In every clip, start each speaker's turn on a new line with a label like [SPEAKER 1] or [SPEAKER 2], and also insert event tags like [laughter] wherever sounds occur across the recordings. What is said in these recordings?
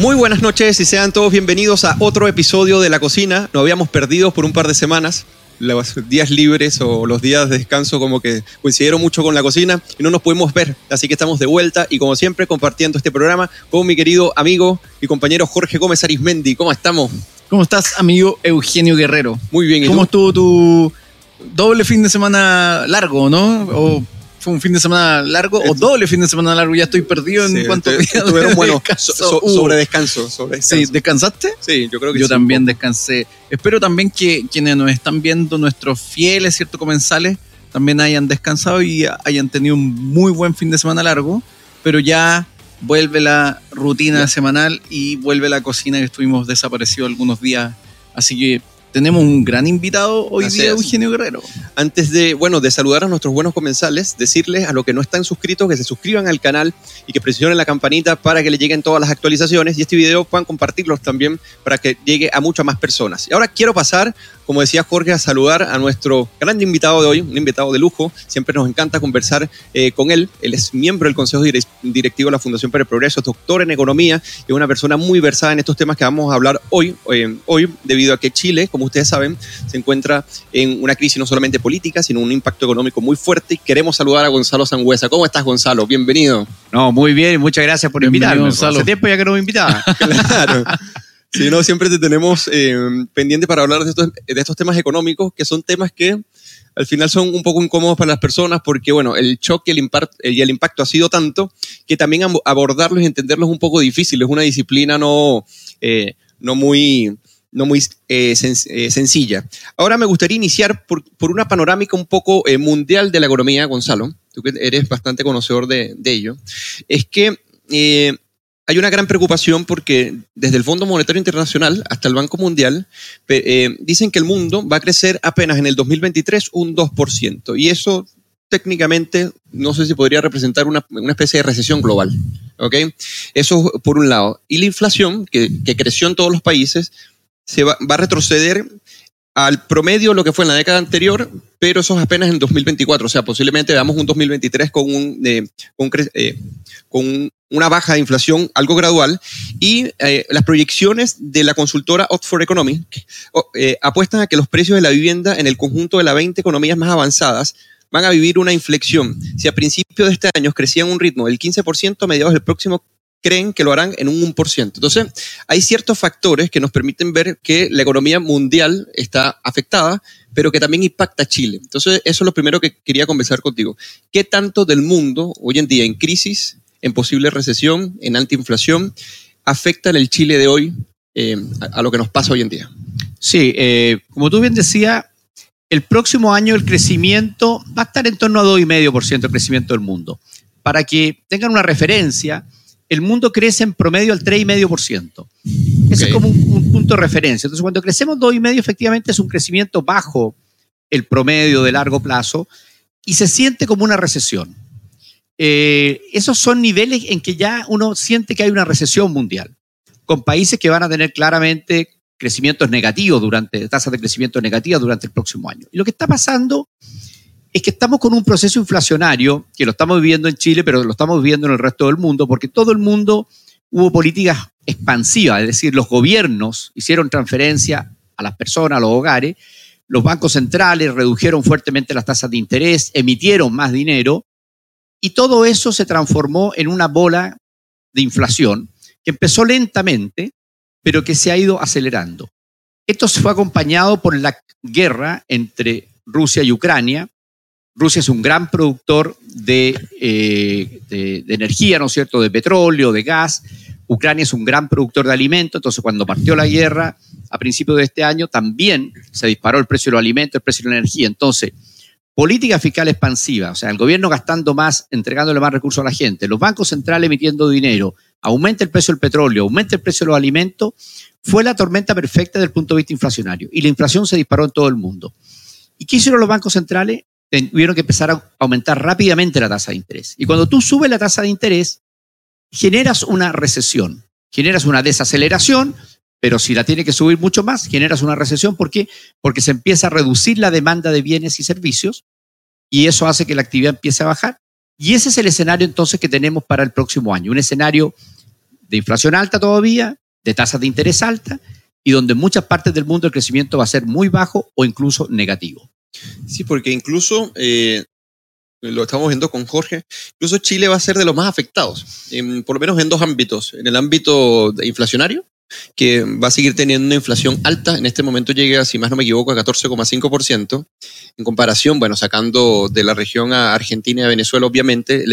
[SPEAKER 1] Muy buenas noches y sean todos bienvenidos a otro episodio de La Cocina. Nos habíamos perdido por un par de semanas. Los días libres o los días de descanso como que coincidieron mucho con la cocina y no nos pudimos ver. Así que estamos de vuelta y como siempre compartiendo este programa con mi querido amigo y compañero Jorge Gómez Arismendi. ¿Cómo estamos?
[SPEAKER 2] ¿Cómo estás, amigo Eugenio Guerrero?
[SPEAKER 1] Muy bien.
[SPEAKER 2] ¿y ¿Cómo estuvo tu doble fin de semana largo, no? O fue un fin de semana largo o doble fin de semana largo. Ya estoy perdido en cuanto días
[SPEAKER 1] de bueno, sobre descanso, sobre
[SPEAKER 2] Sí, ¿descansaste?
[SPEAKER 1] Sí, yo creo que
[SPEAKER 2] Yo también descansé. Espero también que quienes nos están viendo, nuestros fieles, ¿cierto? Comensales, también hayan descansado y hayan tenido un muy buen fin de semana largo, pero ya vuelve la rutina semanal y vuelve la cocina que estuvimos desaparecidos algunos días. Así que tenemos un gran invitado hoy día, Eugenio Guerrero.
[SPEAKER 1] Antes de, bueno, de saludar a nuestros buenos comensales, decirles a los que no están suscritos que se suscriban al canal y que presionen la campanita para que le lleguen todas las actualizaciones y este video puedan compartirlos también para que llegue a muchas más personas. Y ahora quiero pasar como decía Jorge, a saludar a nuestro gran invitado de hoy, un invitado de lujo. Siempre nos encanta conversar eh, con él. Él es miembro del Consejo Directivo de la Fundación para el Progreso, doctor en economía y una persona muy versada en estos temas que vamos a hablar hoy, eh, hoy, debido a que Chile, como ustedes saben, se encuentra en una crisis no solamente política, sino un impacto económico muy fuerte. Y queremos saludar a Gonzalo Sangüesa. ¿Cómo estás, Gonzalo? Bienvenido.
[SPEAKER 3] No, muy bien, muchas gracias por invitarme. Gonzalo. Hace tiempo ya que no me invitaba. [laughs]
[SPEAKER 1] claro. Sí, no, siempre te tenemos eh, pendiente para hablar de estos, de estos temas económicos, que son temas que al final son un poco incómodos para las personas porque, bueno, el choque y el, y el impacto ha sido tanto que también abordarlos y entenderlos es un poco difícil. Es una disciplina no, eh, no muy, no muy eh, sencilla. Ahora me gustaría iniciar por, por una panorámica un poco mundial de la economía, Gonzalo, tú que eres bastante conocedor de, de ello. Es que hay una gran preocupación porque desde el Fondo Monetario Internacional hasta el Banco Mundial eh, dicen que el mundo va a crecer apenas en el 2023 un 2%. Y eso técnicamente no sé si podría representar una, especie de recesión global. ¿ok? Eso por un lado. Y la inflación, que, creció en todos los países, se va, a retroceder al promedio lo que fue en la década anterior, pero eso es apenas en 2024. O sea, posiblemente veamos un 2023 con un, eh, eh, con una baja de inflación algo gradual y eh, las proyecciones de la consultora Oxford Economics eh, apuestan a que los precios de la vivienda en el conjunto de las 20 economías más avanzadas van a vivir una inflexión. Si a principios de este año crecían un ritmo del 15%, a mediados del próximo creen que lo harán en un 1%. Entonces, hay ciertos factores que nos permiten ver que la economía mundial está afectada, pero que también impacta a Chile. Entonces, eso es lo primero que quería conversar contigo. ¿Qué tanto del mundo hoy en día en crisis en posible recesión, en alta inflación, afecta el Chile de hoy eh, a, lo que nos pasa hoy en día.
[SPEAKER 3] Sí, eh, como tú bien decías, el próximo año el crecimiento va a estar en torno a 2,5% el crecimiento del mundo. Para que tengan una referencia, el mundo crece en promedio al 3,5%. Ese es como un, un, punto de referencia. Entonces, cuando crecemos 2,5%, efectivamente es un crecimiento bajo el promedio de largo plazo y se siente como una recesión. Eh, esos son niveles en que ya uno siente que hay una recesión mundial, con países que van a tener claramente crecimientos negativos durante, tasas de crecimiento negativas durante el próximo año. Y lo que está pasando es que estamos con un proceso inflacionario, que lo estamos viviendo en Chile, pero lo estamos viviendo en el resto del mundo, porque todo el mundo hubo políticas expansivas, es decir, los gobiernos hicieron transferencia a las personas, a los hogares, los bancos centrales redujeron fuertemente las tasas de interés, emitieron más dinero, y todo eso se transformó en una bola de inflación que empezó lentamente, pero que se ha ido acelerando. Esto se fue acompañado por la guerra entre Rusia y Ucrania. Rusia es un gran productor de, eh, de, energía, ¿no es cierto?, de petróleo, de gas. Ucrania es un gran productor de alimentos, entonces cuando partió la guerra a principios de este año también se disparó el precio de los alimentos, el precio de la energía. Entonces, política fiscal expansiva, o sea, el gobierno gastando más, entregándole más recursos a la gente, los bancos centrales emitiendo dinero, aumenta el precio del petróleo, aumenta el precio de los alimentos, fue la tormenta perfecta desde el punto de vista inflacionario. Y la inflación se disparó en todo el mundo. ¿Y qué hicieron los bancos centrales? Tuvieron que empezar a aumentar rápidamente la tasa de interés. Y cuando tú subes la tasa de interés, generas una recesión, generas una desaceleración, pero si la tiene que subir mucho más, generas una recesión. ¿Por qué? Porque se empieza a reducir la demanda de bienes y servicios y eso hace que la actividad empiece a bajar. Y ese es el escenario entonces que tenemos para el próximo año, un escenario de inflación alta todavía, de tasas de interés alta y donde en muchas partes del mundo el crecimiento va a ser muy bajo o incluso negativo.
[SPEAKER 1] Sí, porque incluso, eh, lo estamos viendo con Jorge, incluso Chile va a ser de los más afectados, por lo menos en dos ámbitos. En el ámbito inflacionario, que va a seguir teniendo una inflación alta. En este momento llega, si más no me equivoco, a 14,5%. En comparación, bueno, sacando de la región a Argentina y a Venezuela, obviamente,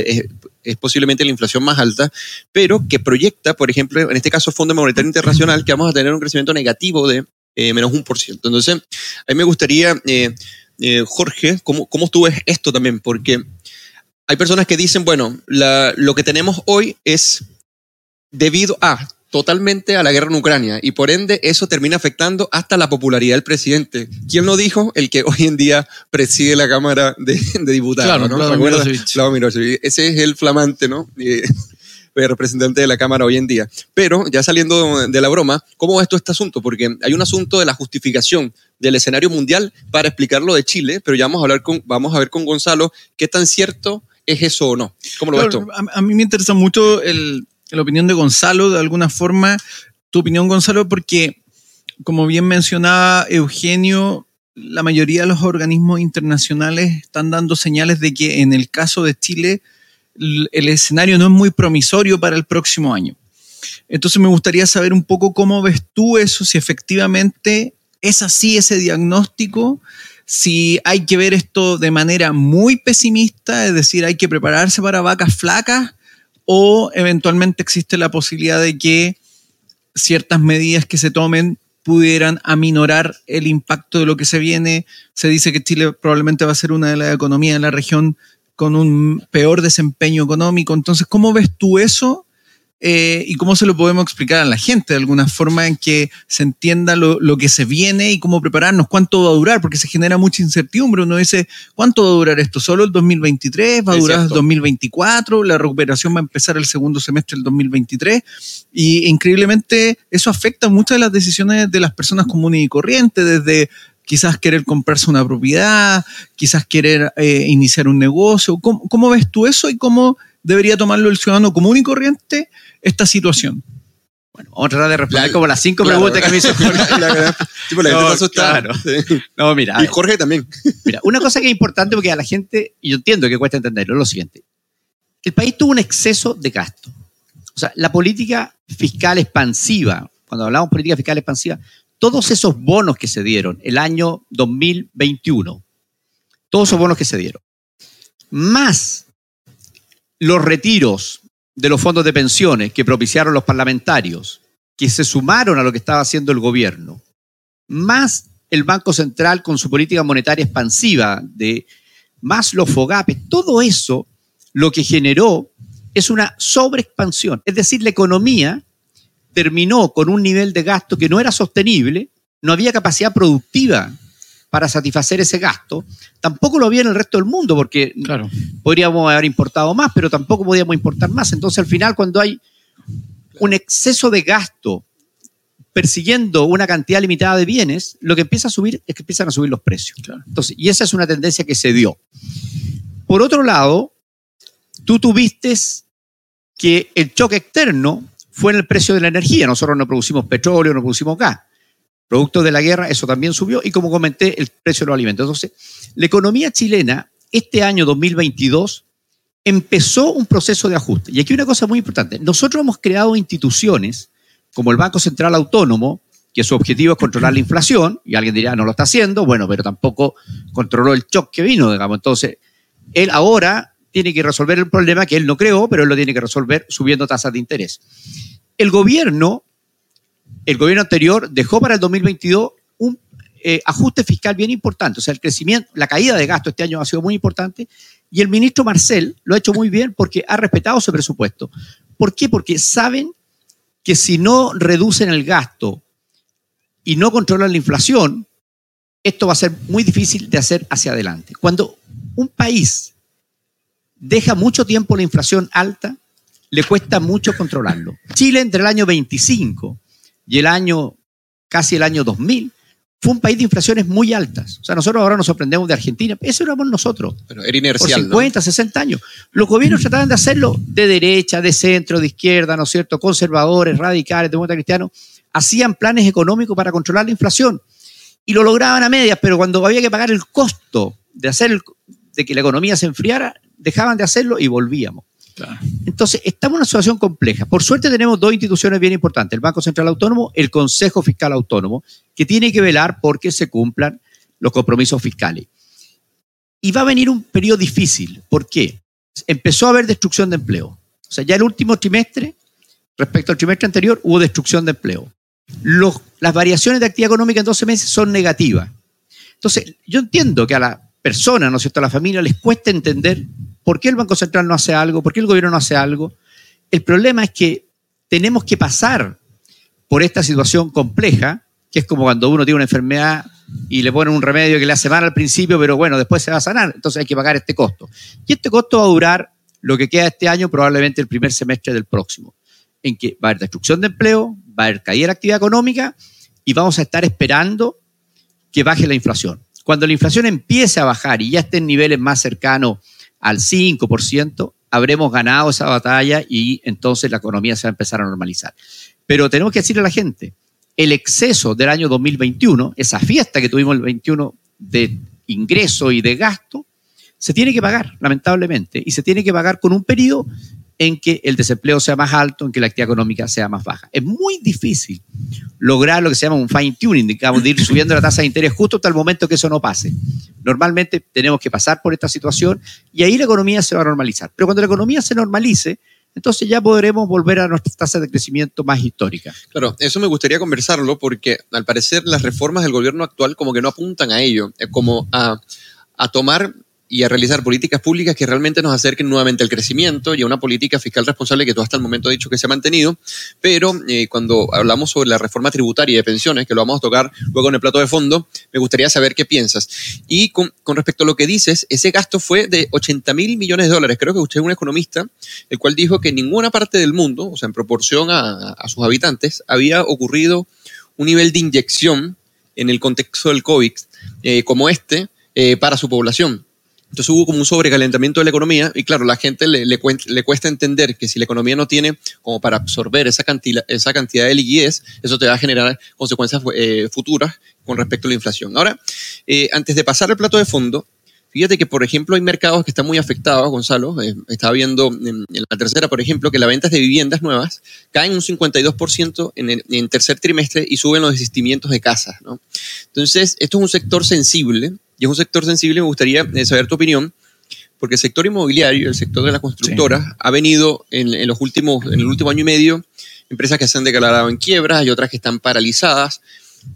[SPEAKER 1] es, posiblemente la inflación más alta, pero que proyecta, por ejemplo, en este caso Fondo Monetario Internacional, que vamos a tener un crecimiento negativo de eh, menos un por ciento. Entonces, a mí me gustaría, eh, eh, Jorge, ¿cómo, ¿cómo tú ves esto también? Porque hay personas que dicen, bueno, lo que tenemos hoy es debido a totalmente a la guerra en Ucrania y por ende eso termina afectando hasta la popularidad del presidente. ¿Quién lo dijo? El que hoy en día preside la Cámara de, Diputados.
[SPEAKER 2] Claro, ¿no?
[SPEAKER 1] Ese es el flamante, ¿no? El representante de la Cámara hoy en día. Pero ya saliendo de la broma, ¿cómo ves tú este asunto? Porque hay un asunto de la justificación del escenario mundial para explicarlo de Chile, pero ya vamos a, hablar con, vamos a ver con Gonzalo qué tan cierto es eso o no. ¿Cómo lo ves tú?
[SPEAKER 2] a mí me interesa mucho el, la opinión de Gonzalo, de alguna forma, tu opinión, Gonzalo, porque, como bien mencionaba Eugenio, la mayoría de los organismos internacionales están dando señales de que en el caso de Chile el escenario no es muy promisorio para el próximo año. Entonces me gustaría saber un poco cómo ves tú eso, si efectivamente es así ese diagnóstico, si hay que ver esto de manera muy pesimista, es decir, hay que prepararse para vacas flacas, o eventualmente existe la posibilidad de que ciertas medidas que se tomen pudieran aminorar el impacto de lo que se viene. Se dice que Chile probablemente va a ser una de las economías de la región con un peor desempeño económico. Entonces, ¿cómo ves tú eso eh, y cómo se lo podemos explicar a la gente de alguna forma en que se entienda lo, que se viene y cómo prepararnos, cuánto va a durar, porque se genera mucha incertidumbre. Uno dice, ¿cuánto va a durar esto? ¿Solo el 2023? ¿Va a durar el 2024? ¿La recuperación va a empezar el segundo semestre del 2023? Y increíblemente eso afecta muchas de las decisiones de las personas comunes y corrientes, desde quizás querer comprarse una propiedad, quizás querer eh, iniciar un negocio. ¿Cómo, ves tú eso y cómo debería tomarlo el ciudadano común y corriente esta situación?
[SPEAKER 3] Bueno, vamos a tratar de responder como las cinco preguntas que me hizo Jorge.
[SPEAKER 1] no, claro.
[SPEAKER 3] no, mira.
[SPEAKER 1] Y Jorge también.
[SPEAKER 3] Mira, una cosa que es importante porque a la gente, y yo entiendo que cuesta entenderlo, es lo siguiente. El país tuvo un exceso de gasto. O sea, la política fiscal expansiva, cuando hablamos de política fiscal expansiva, todos esos bonos que se dieron el año 2021, todos esos bonos que se dieron, más los retiros de los fondos de pensiones que propiciaron los parlamentarios, que se sumaron a lo que estaba haciendo el gobierno, más el Banco Central con su política monetaria expansiva, de, más los FOGAPES, todo eso lo que generó es una sobreexpansión. Es decir, la economía terminó con un nivel de gasto que no era sostenible, no había capacidad productiva para satisfacer ese gasto. Tampoco lo había en el resto del mundo, porque podríamos haber importado más, pero tampoco podíamos importar más. Entonces, al final, cuando hay un exceso de gasto persiguiendo una cantidad limitada de bienes, lo que empieza a subir es que empiezan a subir los precios. Entonces, y esa es una tendencia que se dio. Por otro lado, tú tuviste que el choque externo fue en el precio de la energía. Nosotros no producimos petróleo, no producimos gas. Producto de la guerra, eso también subió y como comenté, el precio de los alimentos. Entonces, la economía chilena, este año 2022, empezó un proceso de ajuste. Y aquí una cosa muy importante. Nosotros hemos creado instituciones como el Banco Central Autónomo, que su objetivo es controlar la inflación, y alguien dirá, no lo está haciendo, bueno, pero tampoco controló el shock que vino, digamos. Entonces, él ahora tiene que resolver el problema que él no creó, pero él lo tiene que resolver subiendo tasas de interés. El gobierno el gobierno anterior dejó para el 2022 un eh, ajuste fiscal bien importante. O sea, el crecimiento, la caída de gasto este año ha sido muy importante y el ministro Marcel lo ha hecho muy bien porque ha respetado su presupuesto. ¿Por qué? Porque saben que si no reducen el gasto y no controlan la inflación, esto va a ser muy difícil de hacer hacia adelante. Cuando un país deja mucho tiempo la inflación alta, le cuesta mucho controlarlo. Chile entre el año 25 y el año, casi el año 2000, fue un país de inflaciones muy altas. O sea, nosotros ahora nos sorprendemos de Argentina. Eso éramos nosotros.
[SPEAKER 1] Pero era inercial.
[SPEAKER 3] Por 50, 60 años. Los gobiernos trataban de hacerlo de derecha, de centro, de izquierda, ¿no es cierto? Conservadores, radicales, demócratas cristianos. Hacían planes económicos para controlar la inflación. Y lo lograban a medias, pero cuando había que pagar el costo de hacer de que la economía se enfriara, dejaban de hacerlo y volvíamos. Entonces, estamos en una situación compleja. Por suerte tenemos dos instituciones bien importantes, el Banco Central Autónomo, el Consejo Fiscal Autónomo, que tiene que velar porque se cumplan los compromisos fiscales. Y va a venir un periodo difícil. ¿Por qué? Empezó a haber destrucción de empleo. O sea, ya el último trimestre, respecto al trimestre anterior, hubo destrucción de empleo. las variaciones de actividad económica en 12 meses son negativas. Entonces, yo entiendo que a la persona, ¿no es cierto?, a la familia les cuesta entender ¿Por qué el Banco Central no hace algo? ¿Por qué el gobierno no hace algo? El problema es que tenemos que pasar por esta situación compleja, que es como cuando uno tiene una enfermedad y le ponen un remedio que le hace mal al principio, pero bueno, después se va a sanar, entonces hay que pagar este costo. Y este costo va a durar lo que queda este año, probablemente el primer semestre del próximo, en que va a haber destrucción de empleo, va a haber caída de la actividad económica y vamos a estar esperando que baje la inflación. Cuando la inflación empiece a bajar y ya esté en niveles más cercanos al 5%, habremos ganado esa batalla y entonces la economía se va a empezar a normalizar. Pero tenemos que decirle a la gente, el exceso del año 2021, esa fiesta que tuvimos el 21 de ingreso y de gasto, se tiene que pagar, lamentablemente, y se tiene que pagar con un periodo en que el desempleo sea más alto, en que la actividad económica sea más baja. Es muy difícil lograr lo que se llama un fine tuning, digamos, de ir subiendo la tasa de interés justo hasta el momento que eso no pase. Normalmente tenemos que pasar por esta situación y ahí la economía se va a normalizar. Pero cuando la economía se normalice, entonces ya podremos volver a nuestras tasas de crecimiento más históricas.
[SPEAKER 1] Claro, eso me gustaría conversarlo porque al parecer las reformas del gobierno actual como que no apuntan a ello, como a, a tomar y a realizar políticas públicas que realmente nos acerquen nuevamente al crecimiento y a una política fiscal responsable que todo hasta el momento ha dicho que se ha mantenido. Pero eh, cuando hablamos sobre la reforma tributaria y de pensiones, que lo vamos a tocar luego en el plato de fondo, me gustaría saber qué piensas. Y con, respecto a lo que dices, ese gasto fue de 80 mil millones de dólares. Creo que usted es un economista, el cual dijo que en ninguna parte del mundo, o sea, en proporción a, sus habitantes, había ocurrido un nivel de inyección en el contexto del COVID eh, como este eh, para su población. Entonces hubo como un sobrecalentamiento de la economía y claro, la gente le, cuesta entender que si la economía no tiene como para absorber esa cantidad, esa cantidad de liquidez, eso te va a generar consecuencias eh, futuras con respecto a la inflación. Ahora, eh, antes de pasar al plato de fondo, fíjate que, por ejemplo, hay mercados que están muy afectados, Gonzalo. Eh, estaba viendo en, la tercera, por ejemplo, que las ventas de viviendas nuevas caen un 52% en el tercer trimestre y suben los desistimientos de casas. Entonces, esto es un sector sensible y es un sector sensible, me gustaría eh, saber tu opinión, porque el sector inmobiliario, el sector de las constructoras, ha venido en, los últimos, en el último año y medio, empresas que se han declarado en quiebras y otras que están paralizadas.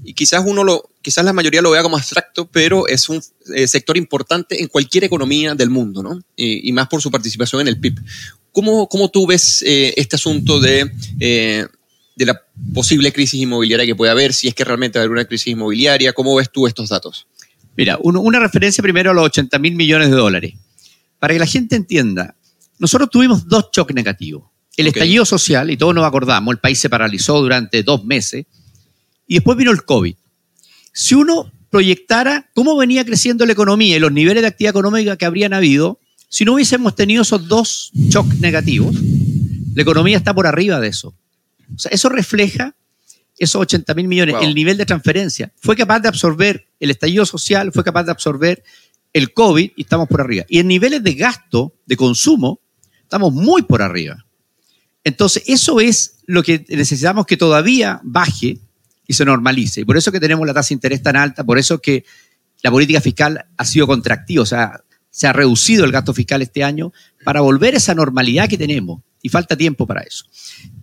[SPEAKER 1] Y quizás uno lo, quizás la mayoría lo vea como abstracto, pero es un eh, sector importante en cualquier economía del mundo, ¿no? Y, más por su participación en el PIB. ¿Cómo, cómo tú ves eh, este asunto de, de la posible crisis inmobiliaria que puede haber, si es que realmente va a haber una crisis inmobiliaria? ¿Cómo ves tú estos datos?
[SPEAKER 3] Mira, una referencia primero a los 80 mil millones de dólares. Para que la gente entienda, nosotros tuvimos dos choques negativos. El estallido social, y todos nos acordamos, el país se paralizó durante dos meses, y después vino el COVID. Si uno proyectara cómo venía creciendo la economía y los niveles de actividad económica que habrían habido, si no hubiésemos tenido esos dos shocks negativos, la economía está por arriba de eso. O sea, eso refleja esos 80 mil millones, el nivel de transferencia. Fue capaz de absorber el estallido social, fue capaz de absorber el COVID y estamos por arriba. Y en niveles de gasto, de consumo, estamos muy por arriba. Entonces, eso es lo que necesitamos que todavía baje y se normalice. Y por eso que tenemos la tasa de interés tan alta, por eso que la política fiscal ha sido contractiva, o sea, se ha reducido el gasto fiscal este año para volver a esa normalidad que tenemos. Y falta tiempo para eso.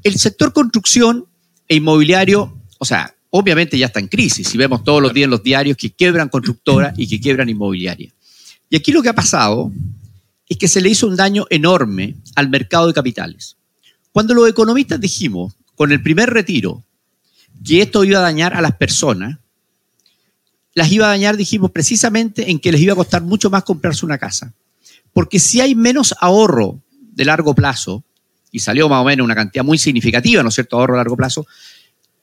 [SPEAKER 3] El sector construcción e inmobiliario, o sea, obviamente ya está en crisis. Si vemos todos los días en los diarios que quiebran constructoras y que quiebran inmobiliarias. Y aquí lo que ha pasado es que se le hizo un daño enorme al mercado de capitales. Cuando los economistas dijimos con el primer retiro que esto iba a dañar a las personas, las iba a dañar, dijimos, precisamente en que les iba a costar mucho más comprarse una casa. Porque si hay menos ahorro de largo plazo, y salió más o menos una cantidad muy significativa, ¿no es cierto?, ahorro a largo plazo,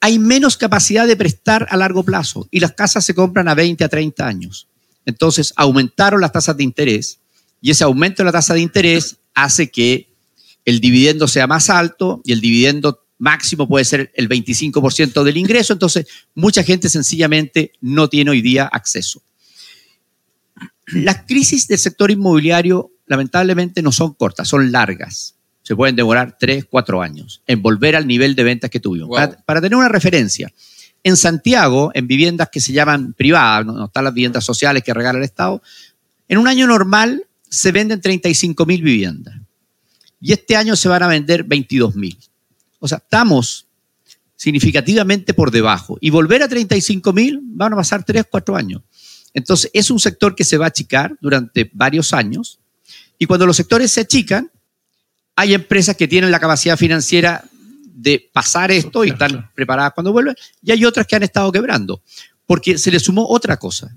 [SPEAKER 3] hay menos capacidad de prestar a largo plazo y las casas se compran a 20 a 30 años. Entonces aumentaron las tasas de interés y ese aumento de la tasa de interés hace que el dividendo sea más alto y el dividendo máximo puede ser el 25% del ingreso, entonces mucha gente sencillamente no tiene hoy día acceso. Las crisis del sector inmobiliario lamentablemente no son cortas, son largas. Se pueden demorar 3, 4 años en volver al nivel de ventas que tuvimos.
[SPEAKER 1] Wow.
[SPEAKER 3] Para, para tener una referencia, en Santiago, en viviendas que se llaman privadas, no, no están las viviendas sociales que regala el Estado, en un año normal se venden 35 mil viviendas. Y este año se van a vender 22 mil. O sea, estamos significativamente por debajo. Y volver a 35 mil van a pasar 3, 4 años. Entonces, es un sector que se va a achicar durante varios años. Y cuando los sectores se achican, hay empresas que tienen la capacidad financiera de pasar esto y están preparadas cuando vuelven. Y hay otras que han estado quebrando. Porque se le sumó otra cosa.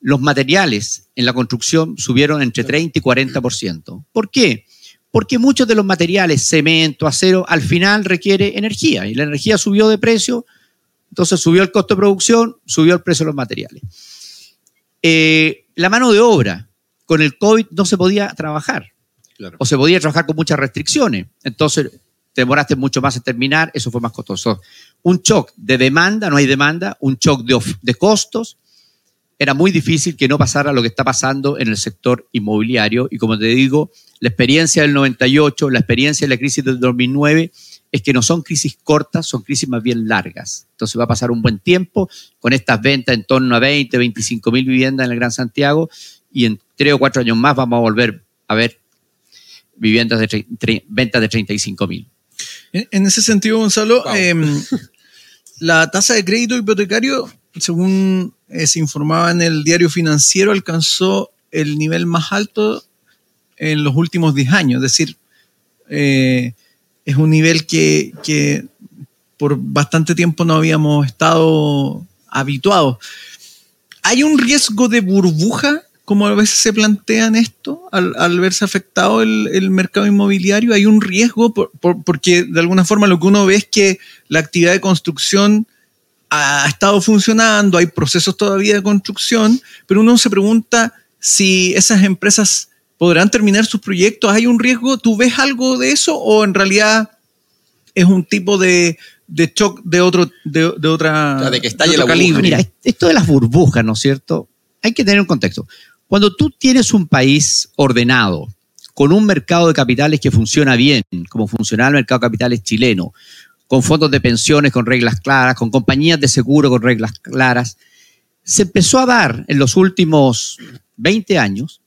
[SPEAKER 3] Los materiales en la construcción subieron entre 30 y 40%. ¿Por qué? Porque muchos de los materiales, cemento, acero, al final requiere energía y la energía subió de precio, entonces subió el costo de producción, subió el precio de los materiales. Eh, la mano de obra, con el COVID no se podía trabajar O se podía trabajar con muchas restricciones, entonces te demoraste mucho más en terminar, eso fue más costoso. Un shock de demanda, no hay demanda, un shock de, de costos, era muy difícil que no pasara lo que está pasando en el sector inmobiliario. Y como te digo, la experiencia del 98, la experiencia de la crisis del 2009, es que no son crisis cortas, son crisis más bien largas. Entonces va a pasar un buen tiempo con estas ventas en torno a 20, 25 mil viviendas en el Gran Santiago y en tres o cuatro años más vamos a volver a ver viviendas de ventas de 35 mil.
[SPEAKER 2] En ese sentido, Gonzalo,
[SPEAKER 1] Wow.
[SPEAKER 2] em, [laughs] la tasa de crédito hipotecario, según eh, se informaba en el diario financiero, alcanzó el nivel más alto en los últimos 10 años. Es decir, eh, es un nivel que, que por bastante tiempo no habíamos estado habituados. ¿Hay un riesgo de burbuja, como a veces se plantean esto, al, al verse afectado el, el mercado inmobiliario? ¿Hay un riesgo? Por- por- porque de alguna forma lo que uno ve es que la actividad de construcción ha estado funcionando, hay procesos todavía de construcción, pero uno se pregunta si esas empresas podrán terminar sus proyectos. ¿Hay un riesgo? ¿Tú ves algo de eso o en realidad es un tipo de, de shock de otro de, de otra
[SPEAKER 1] O sea, de que estalle
[SPEAKER 2] otro
[SPEAKER 1] la
[SPEAKER 2] calibre?
[SPEAKER 3] Mira, est- esto de las burbujas, ¿no es cierto? Hay que tener un contexto. Cuando tú tienes un país ordenado, con un mercado de capitales que funciona bien, como funcionaba el mercado de capitales chileno, con fondos de pensiones con reglas claras, con compañías de seguro con reglas claras, se empezó a dar en los últimos 20 años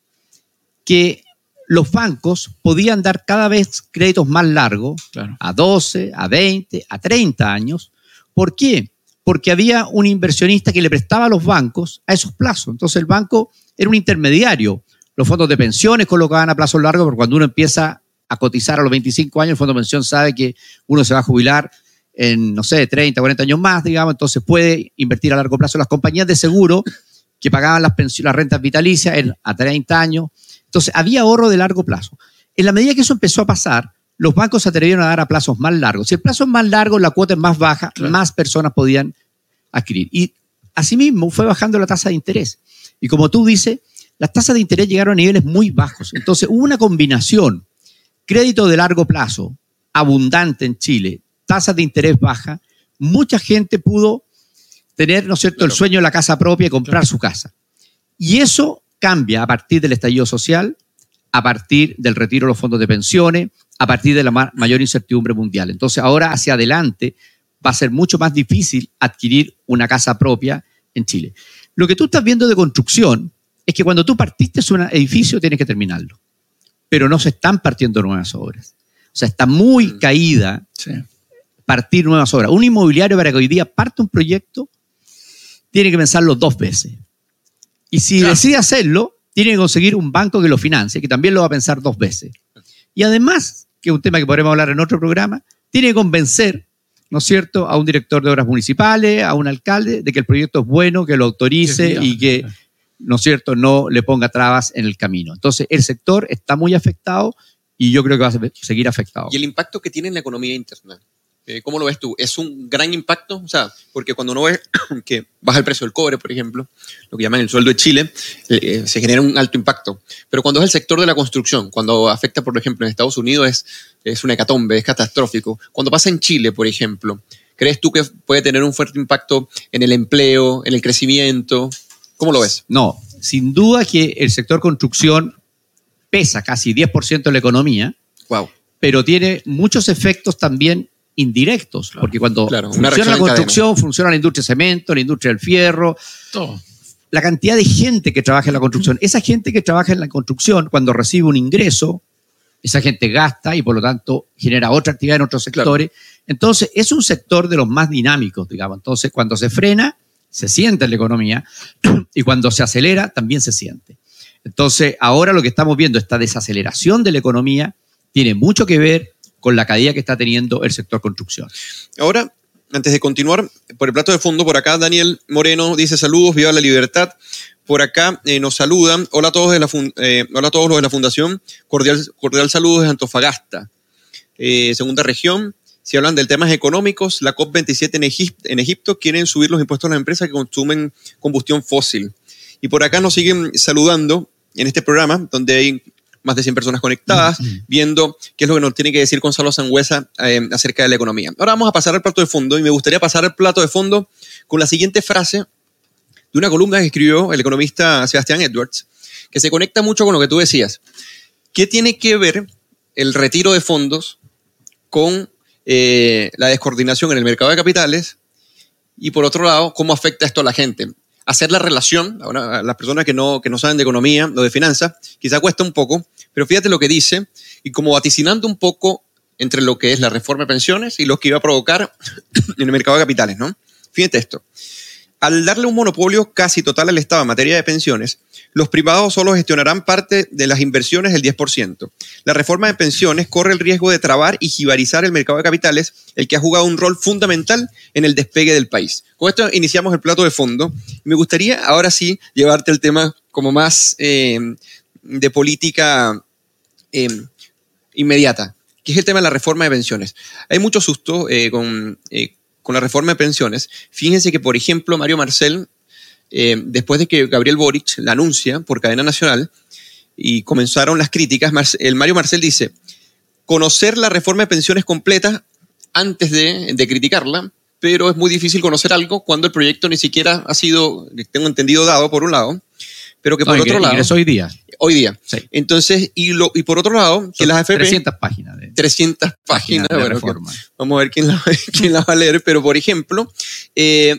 [SPEAKER 3] que los bancos podían dar cada vez créditos más largos,
[SPEAKER 2] Claro.
[SPEAKER 3] a 12, a 20, a 30 años. ¿Por qué? Porque había un inversionista que le prestaba a los bancos a esos plazos. Entonces el banco era un intermediario. Los fondos de pensiones colocaban a plazos largos, porque cuando uno empieza a cotizar a los 25 años, el fondo de pensión sabe que uno se va a jubilar en, no sé, 30, 40 años más, digamos, entonces puede invertir a largo plazo. Las compañías de seguro que pagaban las, las rentas vitalicias a 30 años. Entonces había ahorro de largo plazo. En la medida que eso empezó a pasar, los bancos se atrevieron a dar a plazos más largos. Si el plazo es más largo, la cuota es más baja,
[SPEAKER 2] Claro.
[SPEAKER 3] más personas podían adquirir. Y asimismo fue bajando la tasa de interés. Y como tú dices, las tasas de interés llegaron a niveles muy bajos. Entonces hubo una combinación, crédito de largo plazo, abundante en Chile, tasas de interés baja, mucha gente pudo tener, ¿no es cierto?, el sueño de la casa propia y comprar su casa. Y eso cambia a partir del estallido social, a partir del retiro de los fondos de pensiones, a partir de la ma- mayor incertidumbre mundial. Entonces, ahora hacia adelante va a ser mucho más difícil adquirir una casa propia en Chile. Lo que tú estás viendo de construcción es que cuando tú partiste un edificio tienes que terminarlo, pero no se están partiendo nuevas obras. O sea, está muy
[SPEAKER 1] Mm.
[SPEAKER 3] caída
[SPEAKER 2] Sí.
[SPEAKER 3] partir nuevas obras. Un inmobiliario para que hoy día parte un proyecto tiene que pensarlo dos veces. Y si
[SPEAKER 1] Claro.
[SPEAKER 3] decide hacerlo, tiene que conseguir un banco que lo financie, que también lo va a pensar dos veces. Y además, que es un tema que podremos hablar en otro programa, tiene que convencer, ¿no es cierto?, a un director de obras municipales, a un alcalde, de que el proyecto es bueno, que lo autorice y que, ¿no es cierto?, no le ponga trabas en el camino. Entonces, el sector está muy afectado y yo creo que va a se- seguir afectado.
[SPEAKER 1] Y el impacto que tiene en la economía interna. Eh, ¿Cómo lo ves tú? ¿Es un gran impacto? O sea, porque cuando uno ve [clears throat] que baja el precio del cobre, por ejemplo, lo que llaman el sueldo de Chile, eh, se genera un alto impacto. Pero cuando es el sector de la construcción, cuando afecta, por ejemplo, en Estados Unidos, es, es una hecatombe, es catastrófico. Cuando pasa en Chile, por ejemplo, ¿crees tú que puede tener un fuerte impacto en el empleo, en el crecimiento? ¿Cómo lo ves?
[SPEAKER 3] No, sin duda que el sector construcción pesa casi 10% de la economía,
[SPEAKER 1] Wow.
[SPEAKER 3] pero tiene muchos efectos también indirectos, porque cuando
[SPEAKER 1] Claro,
[SPEAKER 3] funciona la construcción, funciona la industria de cemento, la industria del fierro,
[SPEAKER 2] Todo.
[SPEAKER 3] la cantidad de gente que trabaja en la construcción. Esa gente que trabaja en la construcción, cuando recibe un ingreso, esa gente gasta y por lo tanto genera otra actividad en otros
[SPEAKER 1] Claro.
[SPEAKER 3] sectores. Entonces, es un sector de los más dinámicos, digamos. Entonces, cuando se frena, se siente en la economía [clears throat] y cuando se acelera, también se siente. Entonces, ahora lo que estamos viendo, esta desaceleración de la economía, tiene mucho que ver con la caída que está teniendo el sector construcción.
[SPEAKER 1] Ahora, antes de continuar, por el plato de fondo, por acá Daniel Moreno dice saludos, viva la libertad. Por acá eh, nos saludan. Hola a todos de la eh, hola a todos los de la fundación. Cordial, cordial saludos de Antofagasta. Eh, segunda región. Si hablan del temas económicos, la COP27 en, Egip- en Egipto quieren subir los impuestos a las empresas que consumen combustión fósil. Y por acá nos siguen saludando en este programa, donde hay más de 100 personas conectadas, viendo qué es lo que nos tiene que decir Gonzalo Sangüesa eh, acerca de la economía. Ahora vamos a pasar al plato de fondo y me gustaría pasar al plato de fondo con la siguiente frase de una columna que escribió el economista Sebastián Edwards, que se conecta mucho con lo que tú decías. ¿Qué tiene que ver el retiro de fondos con eh, la descoordinación en el mercado de capitales? Y por otro lado, ¿cómo afecta esto a la gente? Hacer la relación, ahora, las personas que no, que no saben de economía o de finanzas, quizá cuesta un poco, pero fíjate lo que dice, y como vaticinando un poco entre lo que es la reforma de pensiones y lo que iba a provocar [coughs] en el mercado de capitales, ¿no? Fíjate esto. Al darle un monopolio casi total al Estado en materia de pensiones, los privados solo gestionarán parte de las inversiones del 10%. La reforma de pensiones corre el riesgo de trabar y jibarizar el mercado de capitales, el que ha jugado un rol fundamental en el despegue del país. Con esto iniciamos el plato de fondo. Me gustaría ahora sí llevarte el tema como más eh, de política eh, inmediata, que es el tema de la reforma de pensiones. Hay mucho susto eh, con, con la reforma de pensiones. Fíjense que, por ejemplo, Mario Marcel, eh, después de que Gabriel Boric la anuncia por cadena nacional y comenzaron las críticas, el Mario Marcel dice, conocer la reforma de pensiones completa antes de, de criticarla, pero es muy difícil conocer algo cuando el proyecto ni siquiera ha sido, tengo entendido, dado por un lado, pero que por
[SPEAKER 3] No,
[SPEAKER 1] otro lado,
[SPEAKER 3] hoy día.
[SPEAKER 1] hoy día.
[SPEAKER 3] Sí.
[SPEAKER 1] Entonces, y, lo, y por otro lado, que
[SPEAKER 3] Son
[SPEAKER 1] las AFP...
[SPEAKER 3] 300 páginas de,
[SPEAKER 1] 300 páginas,
[SPEAKER 3] de
[SPEAKER 1] bueno, que-
[SPEAKER 3] reforma.
[SPEAKER 1] Vamos a ver quién la, quién la va a leer, pero por ejemplo, eh,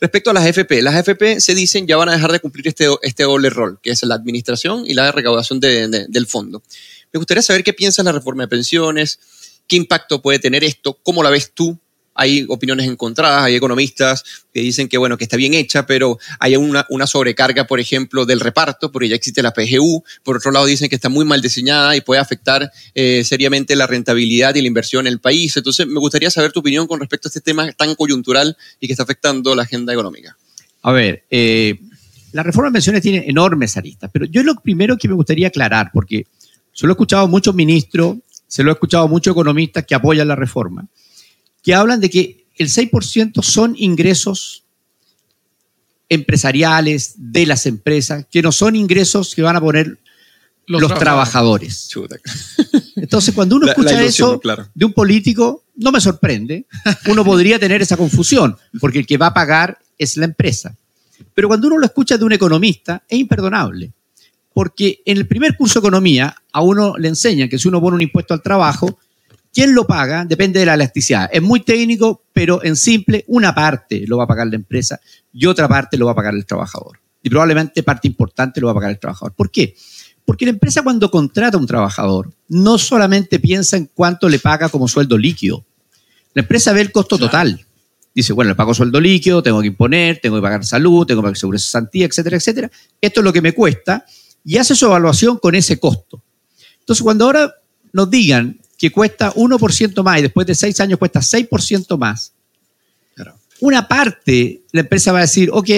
[SPEAKER 1] respecto a las AFP, las AFP se dicen ya van a dejar de cumplir este, este doble rol, que es la administración y la recaudación de- de- del fondo. Me gustaría saber qué piensas de la reforma de pensiones, qué impacto puede tener esto, cómo la ves tú. Hay opiniones encontradas, hay economistas que dicen que, bueno, que está bien hecha, pero hay una, sobrecarga, por ejemplo, del reparto, porque ya existe la PGU. Por otro lado, dicen que está muy mal diseñada y puede afectar eh, seriamente la rentabilidad y la inversión en el país. Entonces, me gustaría saber tu opinión con respecto a este tema tan coyuntural y que está afectando la agenda económica.
[SPEAKER 3] A ver, eh, la reforma de pensiones tiene enormes aristas, pero yo lo primero que me gustaría aclarar, porque se lo he escuchado a muchos ministros, se lo he escuchado a muchos economistas que apoyan la reforma, que hablan de que el 6% son ingresos empresariales de las empresas, que no son ingresos que van a poner los, trabajadores. Entonces, cuando uno
[SPEAKER 1] La- [laughs] la
[SPEAKER 3] escucha
[SPEAKER 1] ilusión,
[SPEAKER 3] eso
[SPEAKER 1] claro.
[SPEAKER 3] de un político, no me sorprende. Uno podría tener esa confusión, porque el que va a pagar es la empresa. Pero cuando uno lo escucha de un economista, es imperdonable. Porque en el primer curso de economía, a uno le enseñan que si uno pone un impuesto al trabajo, ¿quién lo paga? Depende de la elasticidad. Es muy técnico, pero en simple, una parte lo va a pagar la empresa y otra parte lo va a pagar el trabajador. Y probablemente parte importante lo va a pagar el trabajador. ¿Por qué? Porque la empresa cuando contrata a un trabajador no solamente piensa en cuánto le paga como sueldo líquido. La empresa ve el costo total. Dice, bueno, le pago sueldo líquido, tengo que imponer, tengo que pagar salud, tengo que pagar seguridad de cesantía, etcétera, etcétera. Esto es lo que me cuesta y hace su evaluación con ese costo. Entonces, cuando ahora nos digan que cuesta 1% más y después de seis años cuesta 6% más,
[SPEAKER 1] Claro.
[SPEAKER 3] una parte la empresa va a decir, ok,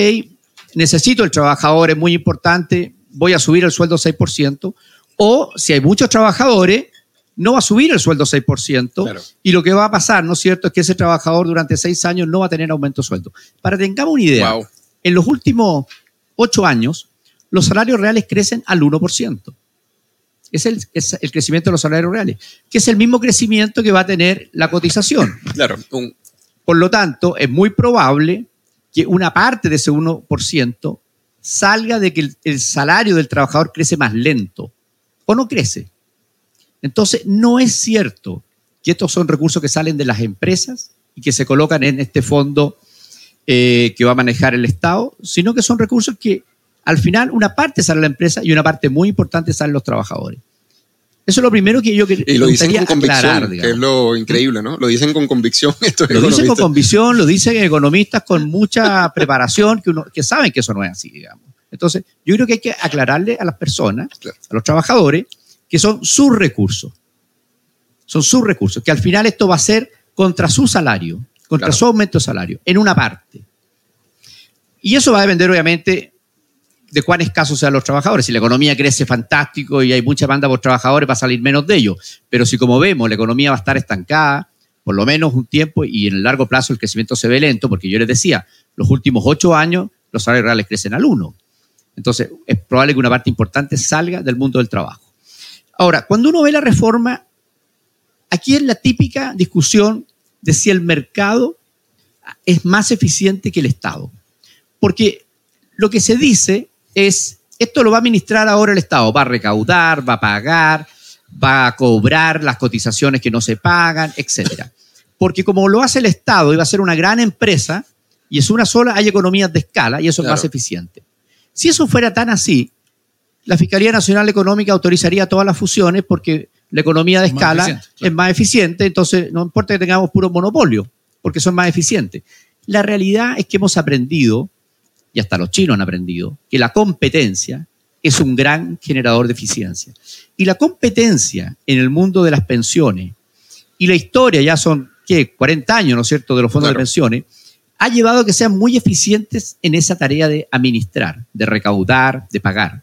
[SPEAKER 3] necesito el trabajador, es muy importante, voy a subir el sueldo 6%, o si hay muchos trabajadores, no va a subir el sueldo 6%,
[SPEAKER 1] Claro.
[SPEAKER 3] y lo que va a pasar, ¿no es cierto?, es que ese trabajador durante seis años no va a tener aumento de sueldo. Para que tengamos una idea,
[SPEAKER 1] Wow.
[SPEAKER 3] en los últimos ocho años, los salarios reales crecen al 1%. Es el, es el crecimiento de los salarios reales, que es el mismo crecimiento que va a tener la cotización.
[SPEAKER 1] Claro. Un-
[SPEAKER 3] Por lo tanto, es muy probable que una parte de ese 1% salga de que el, el salario del trabajador crece más lento o no crece. Entonces, no es cierto que estos son recursos que salen de las empresas y que se colocan en este fondo eh, que va a manejar el Estado, sino que son recursos que al final una parte sale a la empresa y una parte muy importante salen los trabajadores. Eso es lo primero que yo que-
[SPEAKER 1] y lo dicen con convicción,
[SPEAKER 3] aclarar,
[SPEAKER 1] que es lo increíble, ¿no? Lo dicen con convicción [laughs]
[SPEAKER 3] Lo dicen con convicción, lo dicen economistas con mucha [laughs] preparación, que, uno, que saben que eso no es así, digamos. Entonces, yo creo que hay que aclararle a las personas,
[SPEAKER 1] Claro.
[SPEAKER 3] a los trabajadores, que son sus recursos. Son sus recursos, que al final esto va a ser contra su salario, contra
[SPEAKER 1] Claro.
[SPEAKER 3] su aumento de salario, en una parte. Y eso va a depender, obviamente, de cuán escasos sean los trabajadores. Si la economía crece fantástico y hay mucha demanda por trabajadores, va a salir menos de ellos. Pero si, como vemos, la economía va a estar estancada, por lo menos un tiempo, y en el largo plazo el crecimiento se ve lento, porque yo les decía, los últimos ocho años los salarios reales crecen al uno. Entonces, es probable que una parte importante salga del mundo del trabajo. Ahora, cuando uno ve la reforma, aquí es la típica discusión de si el mercado es más eficiente que el Estado. Porque lo que se dice es, esto lo va a administrar ahora el Estado, va a recaudar, va a pagar, va a cobrar las cotizaciones que no se pagan, etc. Porque como lo hace el Estado y va a ser una gran empresa, y es una sola, hay economías de escala y eso
[SPEAKER 1] Claro.
[SPEAKER 3] es más eficiente. Si eso fuera tan así, la Fiscalía Nacional Económica autorizaría todas las fusiones porque la economía de
[SPEAKER 2] Es
[SPEAKER 3] escala
[SPEAKER 2] claro.
[SPEAKER 3] es más eficiente, entonces no importa que tengamos puro monopolio, porque son más eficientes. La realidad es que hemos aprendido, y hasta los chinos han aprendido, que la competencia es un gran generador de eficiencia. Y la competencia en el mundo de las pensiones, y la historia ya son, ¿qué? 40 años, ¿no es cierto?, de los fondos
[SPEAKER 1] Claro.
[SPEAKER 3] de pensiones, ha llevado a que sean muy eficientes en esa tarea de administrar, de recaudar, de pagar.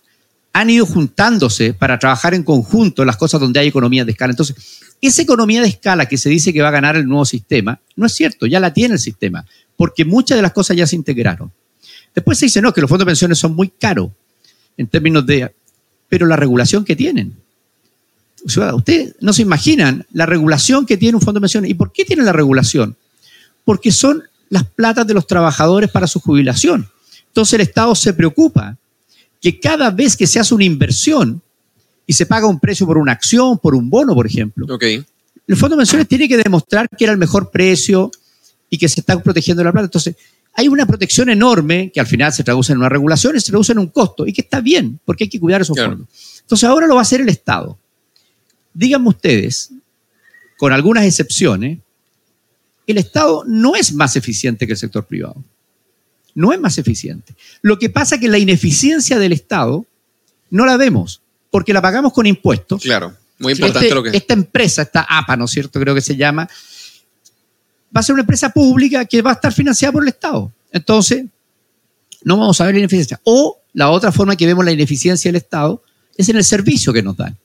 [SPEAKER 3] Han ido juntándose para trabajar en conjunto en las cosas donde hay economía de escala. Entonces, esa economía de escala que se dice que va a ganar el nuevo sistema, no es cierto, ya la tiene el sistema, porque muchas de las cosas ya se integraron. Después se dice, no, que los fondos de pensiones son muy caros en términos de... Pero la regulación que tienen. O sea, ustedes no se imaginan la regulación que tiene un fondo de pensiones. ¿Y por qué tiene la regulación? Porque son las platas de los trabajadores para su jubilación. Entonces el Estado se preocupa que cada vez que se hace una inversión y se paga un precio por una acción, por un bono, por ejemplo,
[SPEAKER 1] Ok.
[SPEAKER 3] el fondo de pensiones tiene que demostrar que era el mejor precio y que se está protegiendo la plata. Entonces, hay una protección enorme que al final se traduce en una regulación y se traduce en un costo y que está bien, porque hay que cuidar esos
[SPEAKER 1] Claro.
[SPEAKER 3] fondos. Entonces, ahora lo va a hacer el Estado. Díganme ustedes, con algunas excepciones, el Estado no es más eficiente que el sector privado. No es más eficiente. Lo que pasa es que la ineficiencia del Estado no la vemos, porque la pagamos con impuestos.
[SPEAKER 1] Claro. Muy importante
[SPEAKER 3] Este-
[SPEAKER 1] lo que...
[SPEAKER 3] Esta empresa, esta APA, ¿no es cierto? Creo que se llama, va a ser una empresa pública que va a estar financiada por el Estado. Entonces, no vamos a ver la ineficiencia. O la otra forma que vemos la ineficiencia del Estado es en el servicio que nos dan.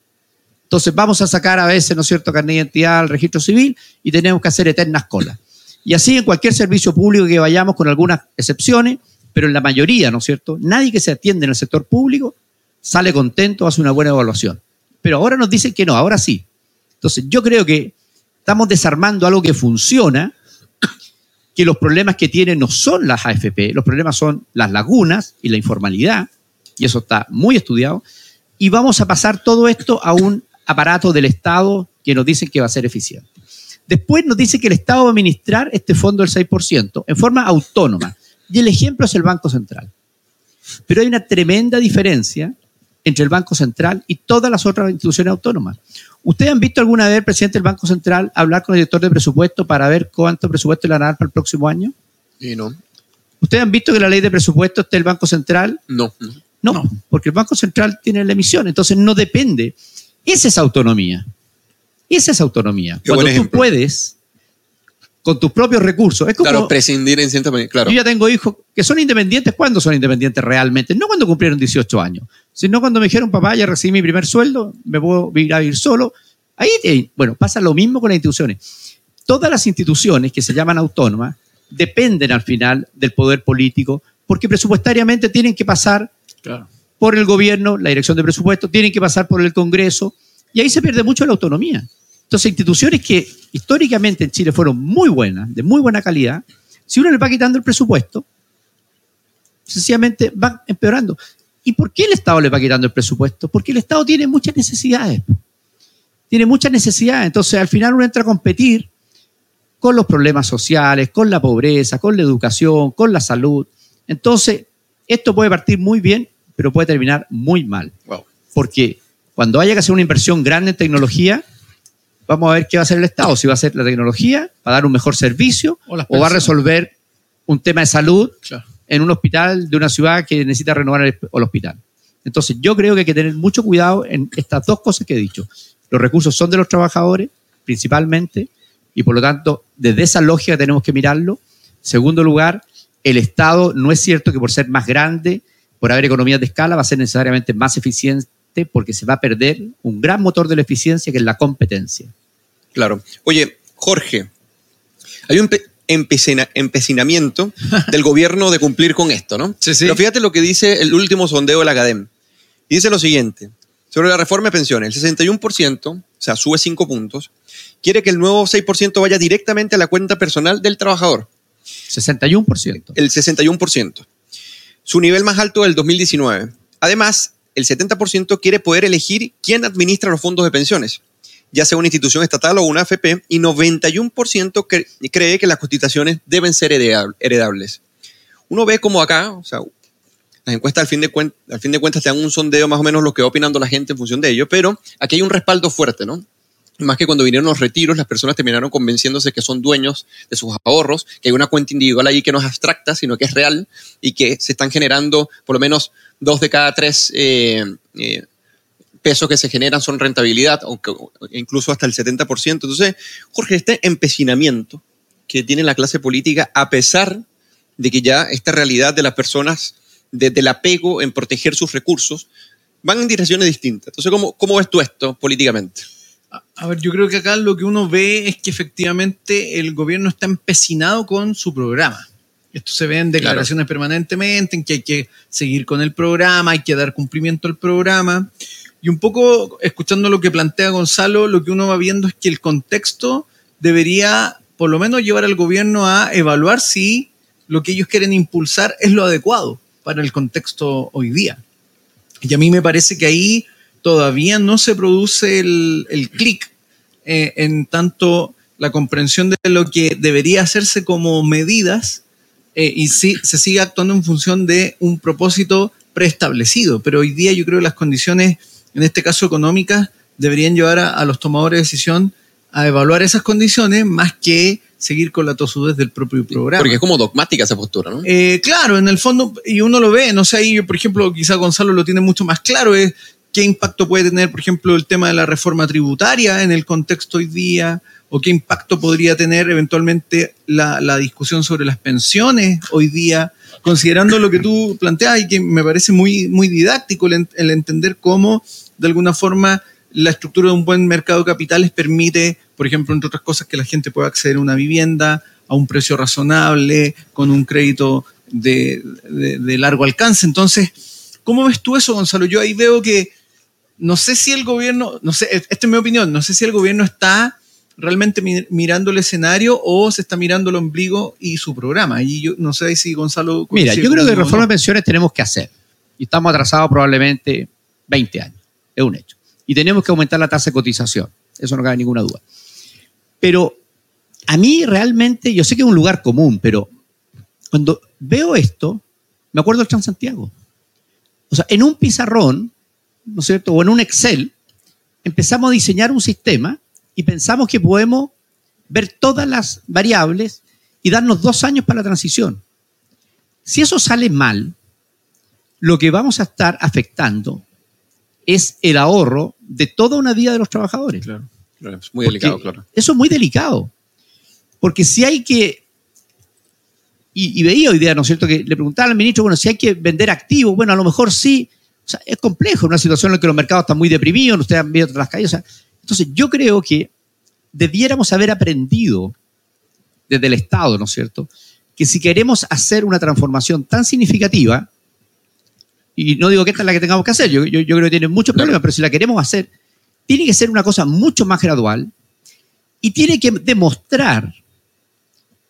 [SPEAKER 3] Entonces, vamos a sacar a veces, ¿no es cierto?, carnet de identidad al registro civil y tenemos que hacer eternas colas. Y así en cualquier servicio público que vayamos, con algunas excepciones, pero en la mayoría, ¿no es cierto? Nadie que se atiende en el sector público sale contento, hace una buena evaluación. Pero ahora nos dicen que no, ahora sí. Entonces, yo creo que estamos desarmando algo que funciona, [coughs] que los problemas que tienen no son las AFP, los problemas son las lagunas y la informalidad, y eso está muy estudiado, y vamos a pasar todo esto a un aparato del Estado que nos dicen que va a ser eficiente. Después nos dice que el Estado va a administrar este fondo del 6% en forma autónoma, y el ejemplo es el Banco Central. Pero hay una tremenda diferencia entre el Banco Central y todas las otras instituciones autónomas. ¿Ustedes han visto alguna vez al presidente del Banco Central hablar con el director de presupuesto para ver cuánto presupuesto le van a dar para el próximo año?
[SPEAKER 1] Y no.
[SPEAKER 3] ¿Ustedes han visto que la ley de presupuesto está el Banco Central?
[SPEAKER 1] No. no.
[SPEAKER 3] Porque el Banco Central tiene la emisión, entonces no depende. Esa es autonomía. Esa es autonomía.
[SPEAKER 1] Qué
[SPEAKER 3] Cuando tú puedes, con tus propios recursos, es como
[SPEAKER 1] Claro, prescindir en cierta manera. Claro.
[SPEAKER 3] yo ya tengo hijos que son independientes. ¿Cuándo son independientes realmente? No cuando cumplieron 18 años, sino cuando me dijeron, papá, ya recibí mi primer sueldo, me puedo ir a vivir solo Ahí, eh, bueno, pasa lo mismo con las instituciones. Todas las instituciones que se llaman autónomas dependen al final del poder político porque presupuestariamente tienen que pasar por el gobierno, la dirección de presupuesto, tienen que pasar por el Congreso y ahí se pierde mucho la autonomía. Entonces, instituciones que históricamente en Chile fueron muy buenas, de muy buena calidad, si uno le va quitando el presupuesto, sencillamente van empeorando. ¿Y por qué el Estado le va quitando el presupuesto? Porque el Estado tiene muchas necesidades. Tiene muchas necesidades. Entonces, al final uno entra a competir con los problemas sociales, con la pobreza, con la educación, con la salud. Entonces, esto puede partir muy bien, pero puede terminar muy mal. Porque cuando haya que hacer una inversión grande en tecnología, vamos a ver qué va a hacer el Estado. Si va a hacer la tecnología, va a dar un mejor servicio o, va a resolver un tema de salud en un hospital de una ciudad que necesita renovar el, hospital. Entonces, yo creo que hay que tener mucho cuidado en estas dos cosas que he dicho. Los recursos son de los trabajadores, principalmente, y por lo tanto, desde esa lógica tenemos que mirarlo. Segundo lugar, el Estado no es cierto que por ser más grande, por haber economías de escala, va a ser necesariamente más eficiente porque se va a perder un gran motor de la eficiencia que es la competencia.
[SPEAKER 1] Claro. Oye, Jorge, hay un empecinamiento [laughs] del gobierno de cumplir con esto, ¿no?
[SPEAKER 2] Sí, sí.
[SPEAKER 1] Pero fíjate lo que dice el último sondeo de la Academia. dice lo siguiente, sobre la reforma de pensiones, el 61%, o sea, sube 5 puntos, quiere que el nuevo 6% vaya directamente a la cuenta personal del trabajador.
[SPEAKER 3] 61%.
[SPEAKER 1] El 61%. Su nivel más alto del 2019. Además, el 70% quiere poder elegir quién administra los fondos de pensiones, ya sea una institución estatal o una AFP, y 91% cree que las constituciones deben ser heredables. Uno ve como acá, o sea, las encuestas al fin, de al fin de cuentas te dan un sondeo más o menos lo que va opinando la gente en función de ello, pero aquí hay un respaldo fuerte, ¿no? Más que cuando vinieron los retiros, las personas terminaron convenciéndose que son dueños de sus ahorros, que hay una cuenta individual ahí que no es abstracta, sino que es real y que se están generando por lo menos dos de cada tres eh, eh, pesos que se generan son rentabilidad, aunque incluso hasta el 70%. Entonces, Jorge, este empecinamiento que tiene la clase política, a pesar de que ya esta realidad de las personas, desde el apego en proteger sus recursos, van en direcciones distintas. Entonces, ¿cómo, cómo ves tú esto políticamente?
[SPEAKER 2] A ver, yo creo que acá lo que uno ve es que efectivamente el gobierno está empecinado con su programa. Esto se ve en declaraciones permanentemente, en que hay que seguir con el programa, hay que dar cumplimiento al programa. Y un poco, escuchando lo que plantea Gonzalo, lo que uno va viendo es que el contexto debería, por lo menos, llevar al gobierno a evaluar si lo que ellos quieren impulsar es lo adecuado para el contexto hoy día. Y a mí me parece que ahí todavía no se produce el, el clic eh, en tanto la comprensión de lo que debería hacerse como medidas eh, y si se sigue actuando en función de un propósito preestablecido. Pero hoy día yo creo que las condiciones, en este caso económicas, deberían llevar a, los tomadores de decisión a evaluar esas condiciones más que seguir con la tosudez del propio programa.
[SPEAKER 1] Porque es como dogmática esa postura, ¿no?
[SPEAKER 2] Eh, claro, en el fondo, y uno lo ve, no sé, ahí, por ejemplo, quizá Gonzalo lo tiene mucho más claro, es qué impacto puede tener, por ejemplo, el tema de la reforma tributaria en el contexto hoy día, o qué impacto podría tener eventualmente la, discusión sobre las pensiones hoy día, considerando lo que tú planteas y que me parece muy, muy didáctico el, entender cómo, de alguna forma, la estructura de un buen mercado de capitales permite, por ejemplo, entre otras cosas, que la gente pueda acceder a una vivienda a un precio razonable, con un crédito de, de largo alcance. Entonces, ¿cómo ves tú eso, Gonzalo? Yo ahí veo que no sé si el gobierno, no sé, esta es mi opinión, no sé si el gobierno está realmente mirando el escenario o se está mirando el ombligo y su programa. Y yo no sé si Gonzalo...
[SPEAKER 3] Mira, yo creo que reforma de pensiones tenemos que hacer. Y estamos atrasados probablemente 20 años. Es un hecho. Y tenemos que aumentar la tasa de cotización. Eso no cabe ninguna duda. Pero a mí realmente, yo sé que es un lugar común, pero cuando veo esto, me acuerdo del Transantiago. O sea, en un pizarrón, ¿no es cierto? O en un Excel, empezamos a diseñar un sistema y pensamos que podemos ver todas las variables y darnos dos años para la transición. Si eso sale mal, lo que vamos a estar afectando es el ahorro de toda una vida de los trabajadores.
[SPEAKER 1] Claro, es muy delicado, claro.
[SPEAKER 3] Eso es muy delicado. Porque si hay que, y, veía hoy día, ¿no es cierto?, que le preguntaba al ministro, bueno, si hay que vender activos, bueno, a lo mejor sí. O sea, es complejo, una situación en la que los mercados están muy deprimidos, ustedes han visto las calles. O sea, Entonces, yo creo que debiéramos haber aprendido desde el Estado, ¿no es cierto?, que si queremos hacer una transformación tan significativa, y no digo que esta es la que tengamos que hacer, yo, yo- yo creo que tiene muchos problemas, pero si la queremos hacer, tiene que ser una cosa mucho más gradual y tiene que demostrar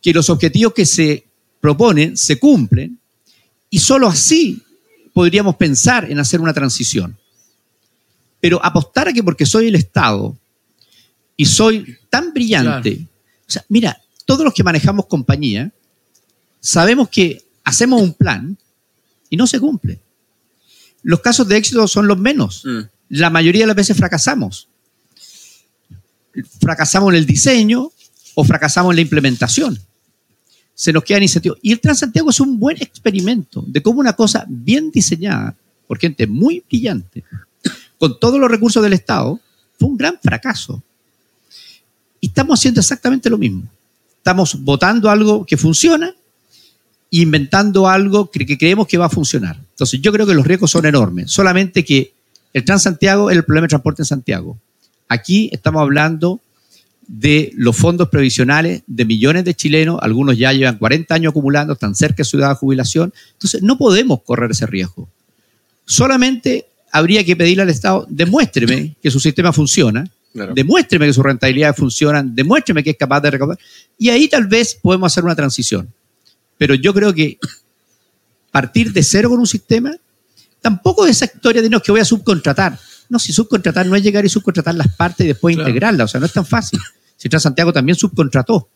[SPEAKER 3] que los objetivos que se proponen se cumplen y solo así podríamos pensar en hacer una transición. Pero apostar a que porque soy el Estado y soy tan brillante, o sea, mira, todos los que manejamos compañía sabemos que hacemos un plan y no se cumple. Los casos de éxito son los menos.
[SPEAKER 1] Mm.
[SPEAKER 3] La mayoría de las veces fracasamos. Fracasamos en el diseño o fracasamos en la implementación. Se nos quedan incentivos. Y el Transantiago es un buen experimento de cómo una cosa bien diseñada por gente muy brillante, con todos los recursos del Estado, fue un gran fracaso. Y estamos haciendo exactamente lo mismo. Estamos votando algo que funciona inventando algo que creemos que va a funcionar. Entonces, yo creo que los riesgos son enormes. Solamente que el Transantiago es el problema de transporte en Santiago. Aquí estamos hablando de los fondos previsionales de millones de chilenos, algunos ya llevan 40 años acumulando, están cerca de su edad de jubilación. Entonces, no podemos correr ese riesgo. Solamente habría que pedirle al Estado, demuéstreme que su sistema funciona,
[SPEAKER 1] Claro.
[SPEAKER 3] demuéstreme que sus rentabilidades funcionan, demuéstreme que es capaz de recaudar, y ahí tal vez podemos hacer una transición. Pero yo creo que partir de cero con un sistema, tampoco es esa historia de no, que voy a subcontratar. No, si subcontratar no es llegar y subcontratar las partes y después
[SPEAKER 2] Claro.
[SPEAKER 3] integrarlas, o sea, no es tan fácil. Si Transantiago también subcontrató.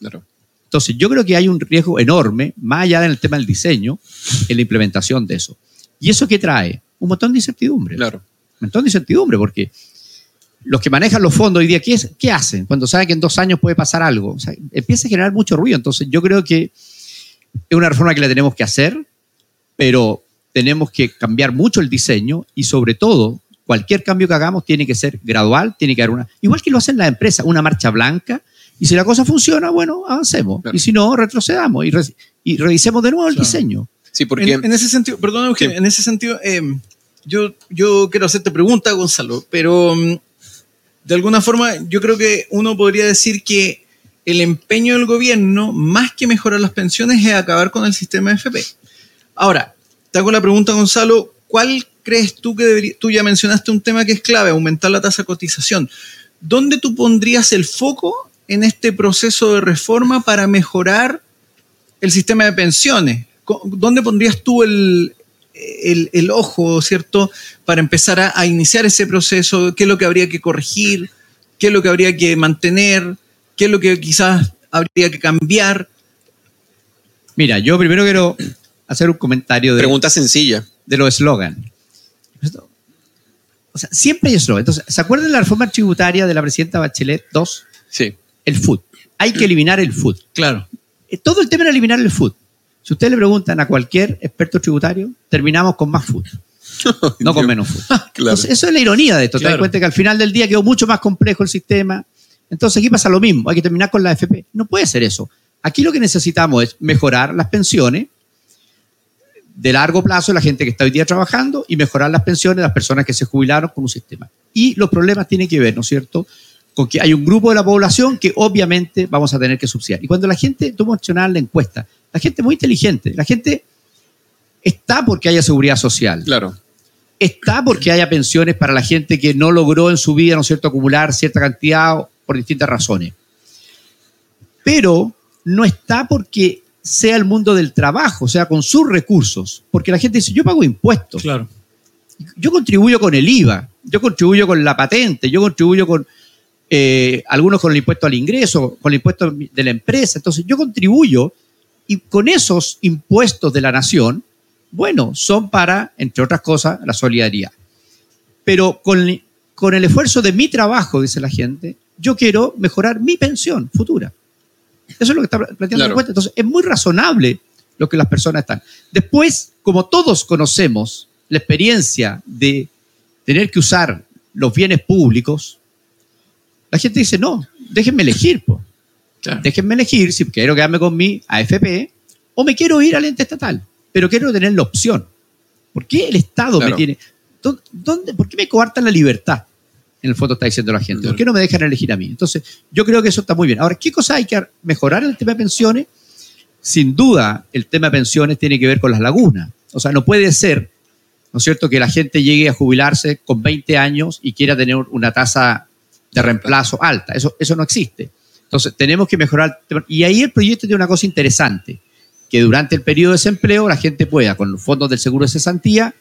[SPEAKER 1] Claro.
[SPEAKER 3] Entonces, yo creo que hay un riesgo enorme, más allá del tema del diseño, en la implementación de eso. ¿Y eso qué trae? Un montón de incertidumbre.
[SPEAKER 1] Claro.
[SPEAKER 3] Un montón de incertidumbre, porque los que manejan los fondos hoy día, ¿qué, es- qué hacen? Cuando saben que en dos años puede pasar algo. O sea, empieza a generar mucho ruido. Entonces, yo creo que es una reforma que la tenemos que hacer, pero tenemos que cambiar mucho el diseño y sobre todo, cualquier cambio que hagamos tiene que ser gradual, tiene que haber una, igual que lo hacen las empresas, una marcha blanca, y si la cosa funciona, bueno, avancemos,
[SPEAKER 1] Claro.
[SPEAKER 3] y si no, retrocedamos y, re- y revisemos de nuevo el
[SPEAKER 2] Claro.
[SPEAKER 3] diseño.
[SPEAKER 1] Sí, porque
[SPEAKER 2] En, en ese sentido, perdón, Eugenio,
[SPEAKER 1] Sí.
[SPEAKER 2] en ese sentido, eh, yo, yo quiero hacerte pregunta, Gonzalo, pero mm, de alguna forma yo creo que uno podría decir que el empeño del gobierno, más que mejorar las pensiones, es acabar con el sistema FP. Ahora, te hago la pregunta, Gonzalo, ¿cuál crees tú que debería, tú ya mencionaste un tema que es clave, aumentar la tasa de cotización. ¿Dónde tú pondrías el foco en este proceso de reforma para mejorar el sistema de pensiones? ¿Dónde pondrías tú el, el- el ojo, ¿cierto? Para empezar a, a iniciar ese proceso, qué es lo que habría que corregir, qué es lo que habría que mantener, qué es lo que quizás habría que cambiar.
[SPEAKER 3] Mira, yo primero quiero hacer un comentario de,
[SPEAKER 1] pregunta sencilla.
[SPEAKER 3] De los eslogan. O sea, siempre hay eslogan. Entonces, ¿se acuerdan de la reforma tributaria de la presidenta Bachelet 2?
[SPEAKER 1] Sí.
[SPEAKER 3] El food. Hay que eliminar el food.
[SPEAKER 2] Claro.
[SPEAKER 3] Eh, Todo el tema era eliminar el food. Si ustedes le preguntan a cualquier experto tributario, terminamos con más food, [laughs] no con menos food. [laughs]
[SPEAKER 1] Claro.
[SPEAKER 3] Entonces, eso es la ironía de esto. Te das
[SPEAKER 2] Claro.
[SPEAKER 3] cuenta que al final del día quedó mucho más complejo el sistema. Entonces aquí pasa lo mismo. Hay que terminar con la AFP. No puede ser eso. Aquí lo que necesitamos es mejorar las pensiones de largo plazo la gente que está hoy día trabajando y mejorar las pensiones de las personas que se jubilaron con un sistema. Y los problemas tienen que ver, ¿no es cierto?, con que hay un grupo de la población que obviamente vamos a tener que subsidiar. Y cuando la gente, tú mencionabas la encuesta, la gente es muy inteligente, la gente está porque haya seguridad social,
[SPEAKER 1] Claro.
[SPEAKER 3] está porque haya pensiones para la gente que no logró en su vida, ¿no es cierto?, acumular cierta cantidad por distintas razones. Pero no está porque sea el mundo del trabajo, o sea, con sus recursos. Porque la gente dice, yo pago impuestos,
[SPEAKER 2] Claro.
[SPEAKER 3] yo contribuyo con el IVA, yo contribuyo con la patente, yo contribuyo con eh, algunos con el impuesto al ingreso, con el impuesto de la empresa. Entonces, yo contribuyo y con esos impuestos de la nación, bueno, son para, entre otras cosas, la solidaridad. Pero con, con el esfuerzo de mi trabajo, dice la gente, yo quiero mejorar mi pensión futura. Eso es lo que está planteando
[SPEAKER 1] Claro.
[SPEAKER 3] la encuesta. Entonces, es muy razonable lo que las personas están. Después, como todos conocemos la experiencia de tener que usar los bienes públicos, la gente dice, no, déjenme elegir, po.
[SPEAKER 2] Claro.
[SPEAKER 3] déjenme elegir si quiero quedarme con mi AFP o me quiero ir al ente estatal, pero quiero tener la opción. ¿Por qué el Estado
[SPEAKER 1] Claro.
[SPEAKER 3] me tiene... ¿dó- ¿Dónde, ¿Por qué me coartan la libertad? En el fondo está diciendo la gente. ¿Por qué no me dejan elegir a mí? Entonces, yo creo que eso está muy bien. Ahora, ¿qué cosa hay que mejorar en el tema de pensiones? Sin duda, el tema de pensiones tiene que ver con las lagunas. O sea, no puede ser, ¿no es cierto?, que la gente llegue a jubilarse con 20 años y quiera tener una tasa de reemplazo alta. Eso, eso no existe. Entonces, tenemos que mejorar. Y ahí el proyecto tiene una cosa interesante, que durante el periodo de desempleo la gente pueda, con los fondos del seguro de cesantía,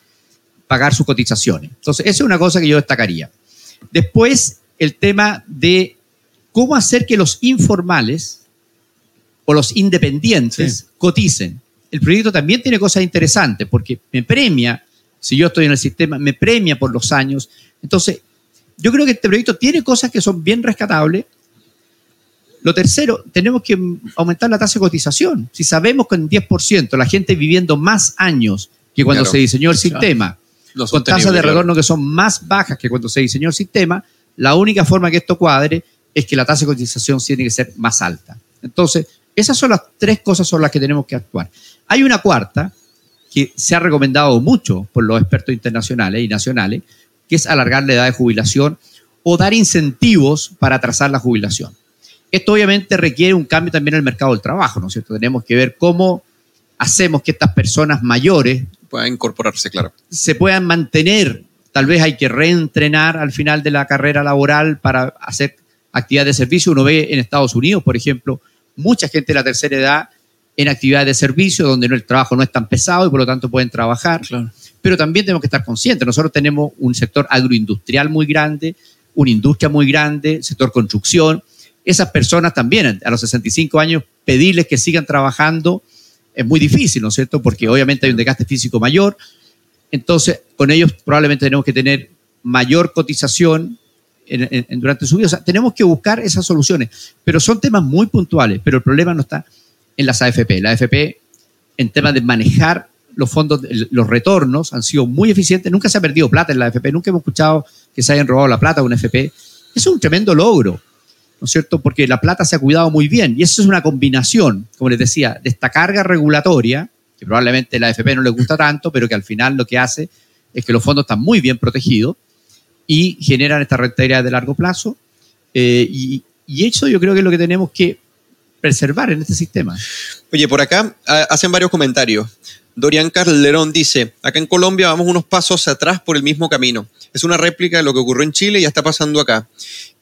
[SPEAKER 3] pagar sus cotizaciones. Entonces, esa es una cosa que yo destacaría. Después, el tema de cómo hacer que los informales o los independientes coticen. El proyecto también tiene cosas interesantes porque me premia, si yo estoy en el sistema, me premia por los años. Entonces, yo creo que este proyecto tiene cosas que son bien rescatables. Lo tercero, tenemos que aumentar la tasa de cotización. Si sabemos que en 10% la gente viviendo más años que cuando se diseñó el sistema, con tasas de retorno que son más bajas que cuando se diseñó el sistema, la única forma que esto cuadre es que la tasa de cotización tiene que ser más alta. Entonces, esas son las tres cosas sobre las que tenemos que actuar. Hay una cuarta que se ha recomendado mucho por los expertos internacionales y nacionales, que es alargar la edad de jubilación o dar incentivos para atrasar la jubilación. Esto obviamente requiere un cambio también en el mercado del trabajo, ¿no es cierto? Tenemos que ver cómo hacemos que estas personas mayores
[SPEAKER 1] puedan incorporarse, claro.
[SPEAKER 3] Se puedan mantener. Tal vez hay que reentrenar al final de la carrera laboral para hacer actividad de servicio. Uno ve en Estados Unidos, por ejemplo, mucha gente de la tercera edad en actividades de servicio donde el trabajo no es tan pesado y por lo tanto pueden trabajar. Pero también tenemos que estar conscientes. Nosotros tenemos un sector agroindustrial muy grande, una industria muy grande, sector construcción. Esas personas también a los 65 años pedirles que sigan trabajando es muy difícil, ¿no es cierto? Porque obviamente hay un desgaste físico mayor. Entonces, con ellos probablemente tenemos que tener mayor cotización durante su vida. O sea, tenemos que buscar esas soluciones, pero son temas muy puntuales, pero el problema no está en las AFP. La AFP, en temas de manejar los fondos, los retornos, han sido muy eficientes. Nunca se ha perdido plata en la AFP, nunca hemos escuchado que se hayan robado la plata de una AFP. Eso es un tremendo logro. ¿No es cierto? Porque la plata se ha cuidado muy bien y eso es una combinación, como les decía, de esta carga regulatoria, que probablemente la AFP no le gusta tanto, pero que al final lo que hace es que los fondos están muy bien protegidos y generan esta rentabilidad de largo plazo. Eh, y, eso yo creo que es lo que tenemos que preservar en este sistema.
[SPEAKER 1] Oye, por acá ah, hacen varios comentarios. Dorian Carlerón dice, acá en Colombia vamos unos pasos atrás por el mismo camino. Es una réplica de lo que ocurrió en Chile y ya está pasando acá.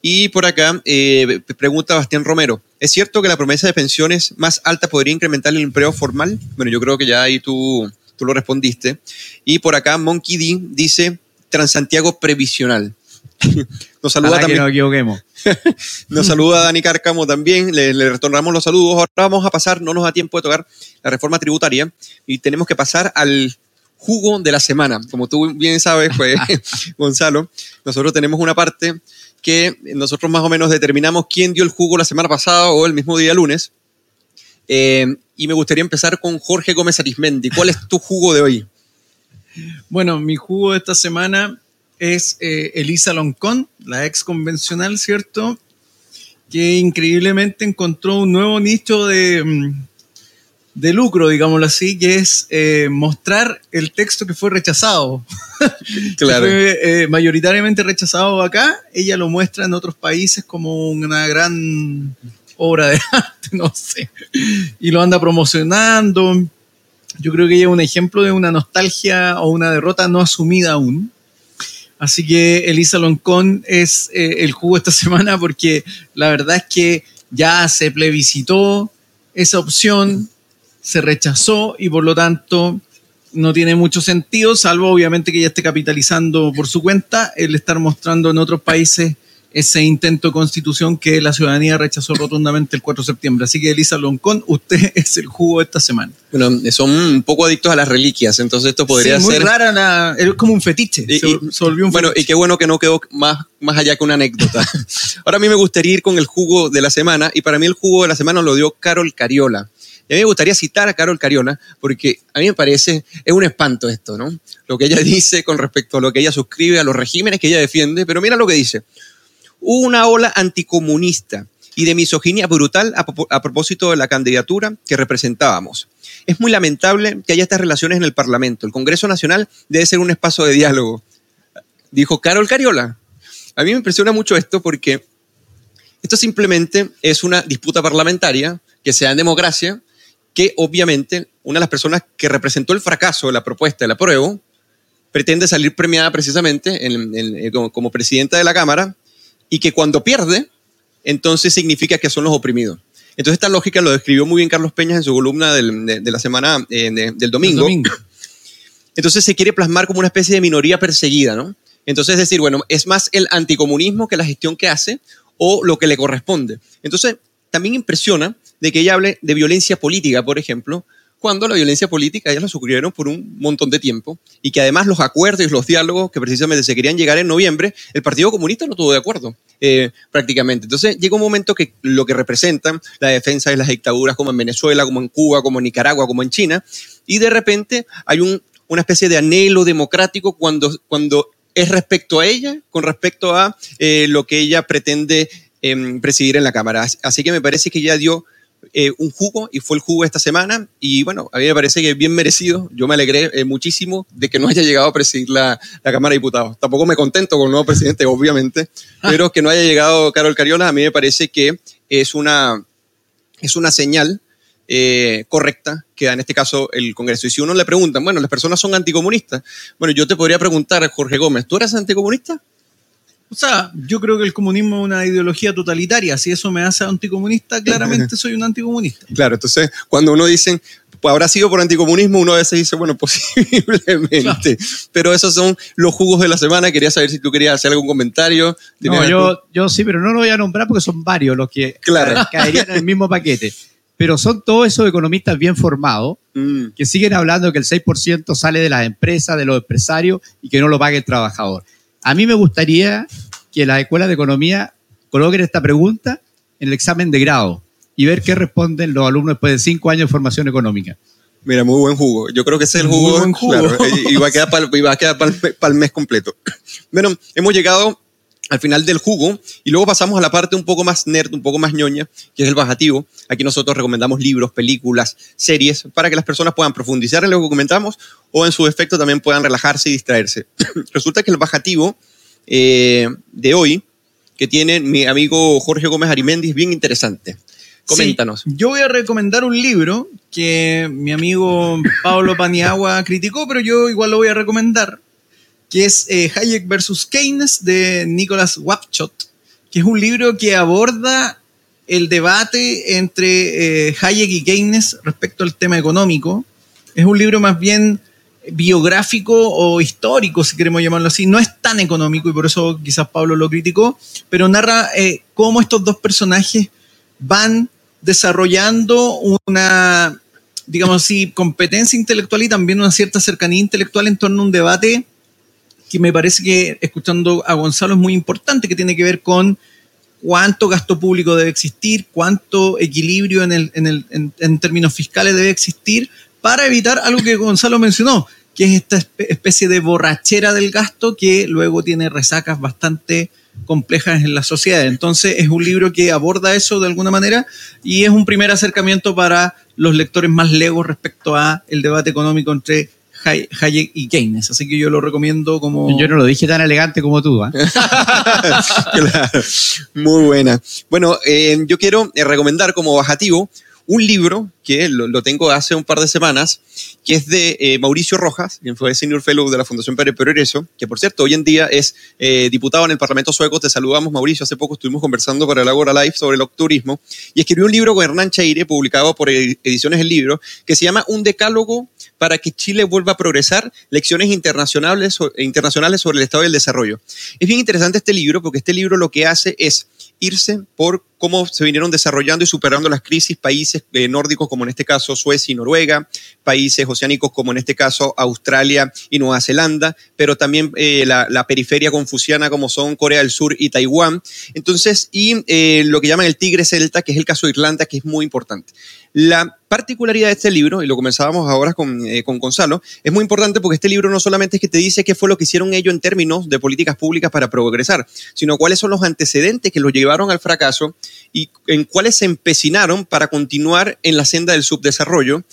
[SPEAKER 1] Y por acá eh, pregunta Bastián Romero, ¿es cierto que la promesa de pensiones más alta podría incrementar el empleo formal? Bueno, yo creo que ya ahí tú, tú lo respondiste. Y por acá Monkey D dice, Transantiago previsional. [laughs]
[SPEAKER 3] Nos saluda también. nos equivoquemos. [laughs]
[SPEAKER 1] nos saluda Dani Cárcamo también. Le, le, retornamos los saludos. Ahora vamos a pasar, no nos da tiempo de tocar la reforma tributaria y tenemos que pasar al jugo de la semana. Como tú bien sabes, pues, [laughs] Gonzalo, nosotros tenemos una parte que nosotros más o menos determinamos quién dio el jugo la semana pasada o el mismo día lunes. Eh, y me gustaría empezar con Jorge Gómez Arismendi. ¿Cuál es tu jugo de hoy?
[SPEAKER 2] Bueno, mi jugo de esta semana es eh, Elisa Loncón, la ex convencional, ¿cierto? Que increíblemente encontró un nuevo nicho de, mm, de lucro, digámoslo así, que es eh, mostrar el texto que fue rechazado. [laughs] Claro. fue eh, mayoritariamente rechazado acá, ella lo muestra en otros países como una gran obra de [laughs] arte, no sé. Y lo anda promocionando. Yo creo que ella es un ejemplo de una nostalgia o una derrota no asumida aún. Así que Elisa Loncón es eh, el jugo esta [laughs] semana porque la verdad es que ya se plebiscitó esa opción, se rechazó y por lo tanto no tiene mucho sentido, salvo obviamente que ella esté capitalizando por su cuenta, el estar mostrando en otros países ese intento de constitución que la ciudadanía rechazó rotundamente el 4 de septiembre. Así que Elisa Loncón, usted [laughs] es el jugo de esta semana.
[SPEAKER 1] Bueno, son un poco adictos a las reliquias, entonces esto podría
[SPEAKER 2] sí,
[SPEAKER 1] muy
[SPEAKER 2] ser... rara, es como un fetiche.
[SPEAKER 1] Y, se, volvió un bueno, y qué bueno que no quedó más, más allá que una anécdota. [laughs] Ahora a mí me gustaría ir con el jugo de la semana, y para mí el jugo de la semana lo dio Carol Cariola. Y a mí me gustaría citar a Carol Cariola, porque a mí me parece, es un espanto esto, ¿no? Lo que ella [laughs] dice con respecto a lo que ella suscribe, a los regímenes que ella defiende, pero mira lo que dice. Hubo una ola anticomunista y de misoginia brutal a, propósito de la candidatura que representábamos. Es muy lamentable que haya estas relaciones en el Parlamento. El Congreso Nacional debe ser un espacio de diálogo, dijo Carol Cariola. a mí me impresiona mucho esto porque esto simplemente es una disputa parlamentaria que se da en democracia, que obviamente una de las personas que representó el fracaso de la propuesta del apruebo pretende salir premiada precisamente en- en- eh, como presidenta de la Cámara y que cuando pierde, entonces significa que son los oprimidos. Entonces esta lógica lo describió muy bien Carlos Peñas en su columna del- de, de la semana eh, de- del domingo.
[SPEAKER 2] Domingo.
[SPEAKER 1] Entonces se quiere plasmar como una especie de minoría perseguida, ¿no? Entonces decir, bueno, es más el anticomunismo que la gestión que hace o lo que le corresponde. Entonces también impresiona de que ella hable de violencia política, por ejemplo, cuando la violencia política ellas la sufrieron por un montón de tiempo y que además los acuerdos y los diálogos que precisamente se querían llegar en noviembre, el Partido Comunista no tuvo de acuerdo eh, prácticamente. Entonces llega un momento que lo que representan la defensa de las dictaduras como en Venezuela, como en Cuba, como en Nicaragua, como en China, y de repente hay un, una especie de anhelo democrático cuando, cuando es respecto a ella, con respecto a eh, lo que ella pretende em, presidir en la Cámara. Así- que me parece que ella dio eh, un jugo y fue el jugo esta semana y bueno, a mí me parece que es bien merecido. Yo me alegré eh, muchísimo de que no haya llegado a presidir la, la Cámara de Diputados. Tampoco me contento con el nuevo presidente, obviamente, pero que no haya llegado Carol Cariola a mí me parece que es una, es una señal eh, correcta que da en este caso el Congreso. Y si uno le preguntan, bueno, las personas son anticomunistas, bueno, yo te podría preguntar, Jorge Gómez, ¿tú eres anticomunista?
[SPEAKER 2] O sea, yo creo que el comunismo es una ideología totalitaria. Si eso me hace anticomunista, claramente [laughs] soy un anticomunista.
[SPEAKER 1] Claro, entonces cuando uno dice, pues habrá sido por anticomunismo, uno a veces dice, bueno, [laughs] posiblemente.
[SPEAKER 2] Claro.
[SPEAKER 1] Pero esos son los jugos de la semana. Quería saber si tú querías hacer algún comentario. ¿Tienes
[SPEAKER 3] No,
[SPEAKER 1] algún-
[SPEAKER 3] yo, yo sí, pero no lo voy a nombrar porque son varios los que
[SPEAKER 1] Claro. [laughs]
[SPEAKER 3] caerían en el mismo paquete. Pero son todos esos economistas bien formados
[SPEAKER 1] Mm,
[SPEAKER 3] que siguen hablando que el 6% sale de las empresas, de los empresarios y que no lo pague el trabajador. A mí me gustaría que las escuelas de economía coloquen esta pregunta en el examen de grado y ver qué responden los alumnos después de cinco años de formación económica.
[SPEAKER 1] Mira, muy buen jugo. Yo creo que ese es el
[SPEAKER 2] Muy
[SPEAKER 1] jugo.
[SPEAKER 2] buen jugo.
[SPEAKER 1] claro, y va a quedar para el mes completo. Bueno, hemos llegado al final del jugo y luego pasamos a la parte un poco más nerd, un poco más ñoña, que es el bajativo. Aquí nosotros recomendamos libros, películas, series, para que las personas puedan profundizar en lo que comentamos o en su defecto también puedan relajarse y distraerse. [clears throat] Resulta que el bajativo eh, de hoy, que tiene mi amigo Jorge Gómez Arimendi, es bien interesante. Coméntanos.
[SPEAKER 2] Yo voy a recomendar un libro que mi amigo Pablo Paniagua criticó, pero yo igual lo voy a recomendar, que es eh, Hayek versus Keynes de Nicholas Wapchot, que es un libro que aborda el debate entre eh, Hayek y Keynes respecto al tema económico. Es un libro más bien biográfico o histórico, si queremos llamarlo así. No es tan económico y por eso quizás Pablo lo criticó, pero narra eh, cómo estos dos personajes van desarrollando una, digamos así, competencia intelectual y también una cierta cercanía intelectual en torno a un debate que me parece que, escuchando a Gonzalo, es muy importante, que tiene que ver con cuánto gasto público debe existir, cuánto equilibrio en, el, en, el, en, términos fiscales debe existir para evitar algo que Gonzalo mencionó, que es esta espe- especie de borrachera del gasto que luego tiene resacas bastante complejas en la sociedad. Entonces es un libro que aborda eso de alguna manera y es un primer acercamiento para los lectores más legos respecto a el debate económico entre Hayek y Keynes. Así que yo lo recomiendo como...
[SPEAKER 3] Yo no lo dije tan elegante como tú. ¿ah? [laughs]
[SPEAKER 1] Claro, muy buena. Bueno, eh, yo quiero eh, recomendar como bajativo un libro que lo, tengo hace un par de semanas, que es de eh, Mauricio Rojas, quien fue Senior Fellow de la Fundación Pérez Progreso, que por cierto hoy en día es eh, diputado en el Parlamento Sueco. Te saludamos, Mauricio. Hace poco estuvimos conversando para el Agora Live sobre el octurismo y escribió un libro con Hernán Chaire, publicado por Ed- Ediciones El Libro, que se llama Un decálogo para que Chile vuelva a progresar, lecciones internacionales, internacionales sobre el estado del desarrollo. Es bien interesante este libro porque este libro lo que hace es irse por cómo se vinieron desarrollando y superando las crisis países eh, nórdicos como en este caso Suecia y Noruega, países oceánicos como en este caso Australia y Nueva Zelanda, pero también eh, la, periferia confuciana como son Corea del Sur y Taiwán. Entonces, y eh, lo que llaman el tigre celta, que es el caso de Irlanda, que es muy importante. La particularidad de este libro, y lo comenzábamos ahora con, eh, con Gonzalo, es muy importante porque este libro no solamente es que te dice qué fue lo que hicieron ellos en términos de políticas públicas para progresar, sino cuáles son los antecedentes que los llevaron al fracaso y en cuáles se empecinaron para continuar en la senda del subdesarrollo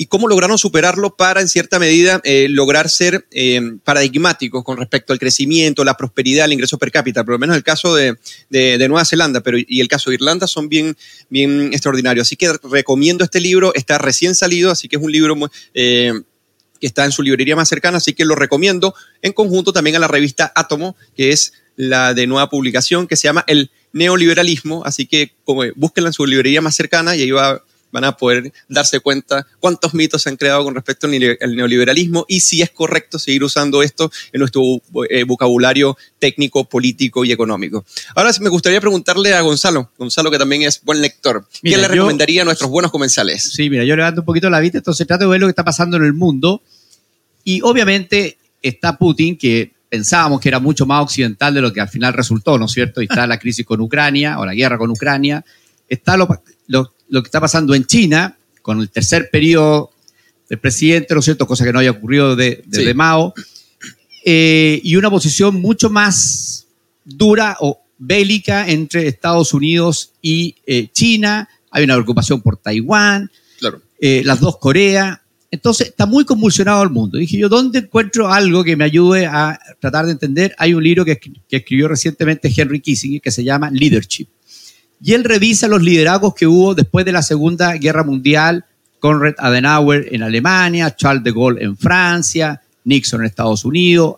[SPEAKER 1] y cómo lograron superarlo para, en cierta medida, eh, lograr ser eh, paradigmáticos con respecto al crecimiento, la prosperidad, el ingreso per cápita. Por lo menos el caso de, Nueva Zelanda pero, y el caso de Irlanda son bien, bien extraordinarios. Así que recomiendo este libro, está recién salido, así que es un libro eh, que está en su librería más cercana, así que lo recomiendo en conjunto también a la revista Átomo, que es la de nueva publicación, que se llama El Neoliberalismo, así que como, búsquenla en su librería más cercana y ahí va van a poder darse cuenta cuántos mitos se han creado con respecto al neoliberalismo y si es correcto seguir usando esto en nuestro eh, vocabulario técnico, político y económico. Ahora me gustaría preguntarle a Gonzalo, Gonzalo que también es buen lector, ¿qué le recomendaría a nuestros buenos comensales?
[SPEAKER 3] Sí, mira, yo levanto un poquito la vista, entonces trato de ver lo que está pasando en el mundo y obviamente está Putin que pensábamos que era mucho más occidental de lo que al final resultó, ¿no es cierto? Y está la crisis con Ucrania o la guerra con Ucrania, está lo, lo lo que está pasando en China, con el tercer periodo del presidente, ¿no es cierto? Cosa que no haya ocurrido desde de, Mao, eh, y una posición mucho más dura o bélica entre Estados Unidos y eh, China. Hay una preocupación por Taiwán,
[SPEAKER 1] claro.
[SPEAKER 3] Eh, las dos Coreas. Entonces está muy convulsionado el mundo. Dije yo, ¿dónde encuentro algo que me ayude a tratar de entender? Hay un libro que, que escribió recientemente Henry Kissinger que se llama Leadership y él revisa los liderazgos que hubo después de la Segunda Guerra Mundial, Konrad Adenauer en Alemania, Charles de Gaulle en Francia, Nixon en Estados Unidos,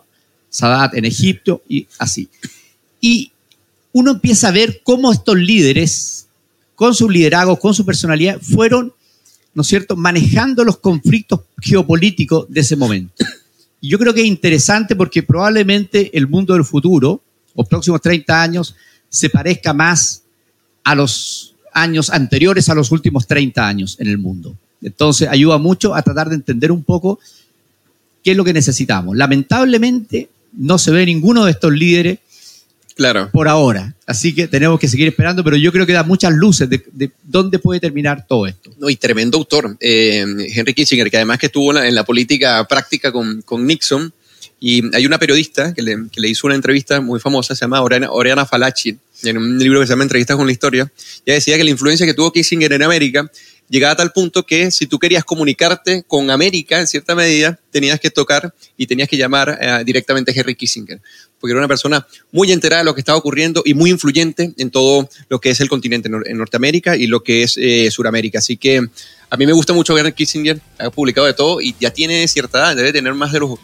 [SPEAKER 3] Sadat en Egipto y así. Y uno empieza a ver cómo estos líderes, con sus liderazgos, con su personalidad, fueron, ¿no es cierto?, manejando los conflictos geopolíticos de ese momento. Y yo creo que es interesante porque probablemente el mundo del futuro, los próximos 30 años, se parezca más a los años anteriores a los últimos 30 años en el mundo. Entonces ayuda mucho a tratar de entender un poco qué es lo que necesitamos. Lamentablemente no se ve ninguno de estos líderes
[SPEAKER 1] claro.
[SPEAKER 3] por ahora. Así que tenemos que seguir esperando, pero yo creo que da muchas luces de, dónde puede terminar todo esto.
[SPEAKER 1] No, y tremendo autor, eh, Henry Kissinger, que además que estuvo en la, política práctica con, con Nixon, y hay una periodista que le, hizo una entrevista muy famosa, se llama Oriana, Falachi, en un libro que se llama Entrevistas con la Historia. Ella decía que la influencia que tuvo Kissinger en América llegaba a tal punto que si tú querías comunicarte con América, en cierta medida, tenías que tocar y tenías que llamar eh, directamente a Henry Kissinger, porque era una persona muy enterada de lo que estaba ocurriendo y muy influyente en todo lo que es el continente en Norteamérica y lo que es eh, Suramérica. Así que a mí me gusta mucho ver Kissinger, ha publicado de todo y ya tiene cierta edad, debe tener más de los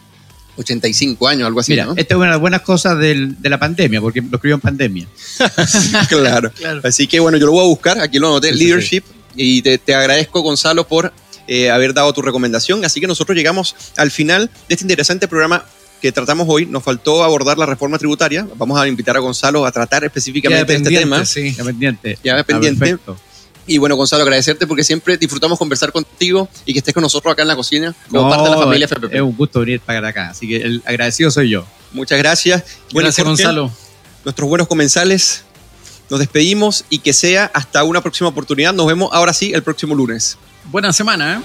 [SPEAKER 1] 85 años, algo así.
[SPEAKER 3] Mira, esta es una de las buenas cosas de la pandemia, porque lo escribió en pandemia. [laughs]
[SPEAKER 1] claro. Así que bueno, yo lo voy a buscar, aquí lo anoté, Leadership, y te, agradezco, Gonzalo, por eh, haber dado tu recomendación. Así que nosotros llegamos al final de este interesante programa que tratamos hoy. Nos faltó abordar la reforma tributaria. Vamos a invitar a Gonzalo a tratar específicamente este tema.
[SPEAKER 3] Sí, ya pendiente.
[SPEAKER 1] Ya pendiente. Y bueno, Gonzalo, agradecerte porque siempre disfrutamos conversar contigo y que estés con nosotros acá en la cocina como parte de la familia FPP.
[SPEAKER 3] Es un gusto venir para acá, así que el agradecido soy yo.
[SPEAKER 1] Muchas gracias.
[SPEAKER 2] gracias, Gonzalo.
[SPEAKER 1] Nuestros buenos comensales, nos despedimos y que sea hasta una próxima oportunidad. Nos vemos ahora sí el próximo lunes.
[SPEAKER 2] Buena semana, ¿eh?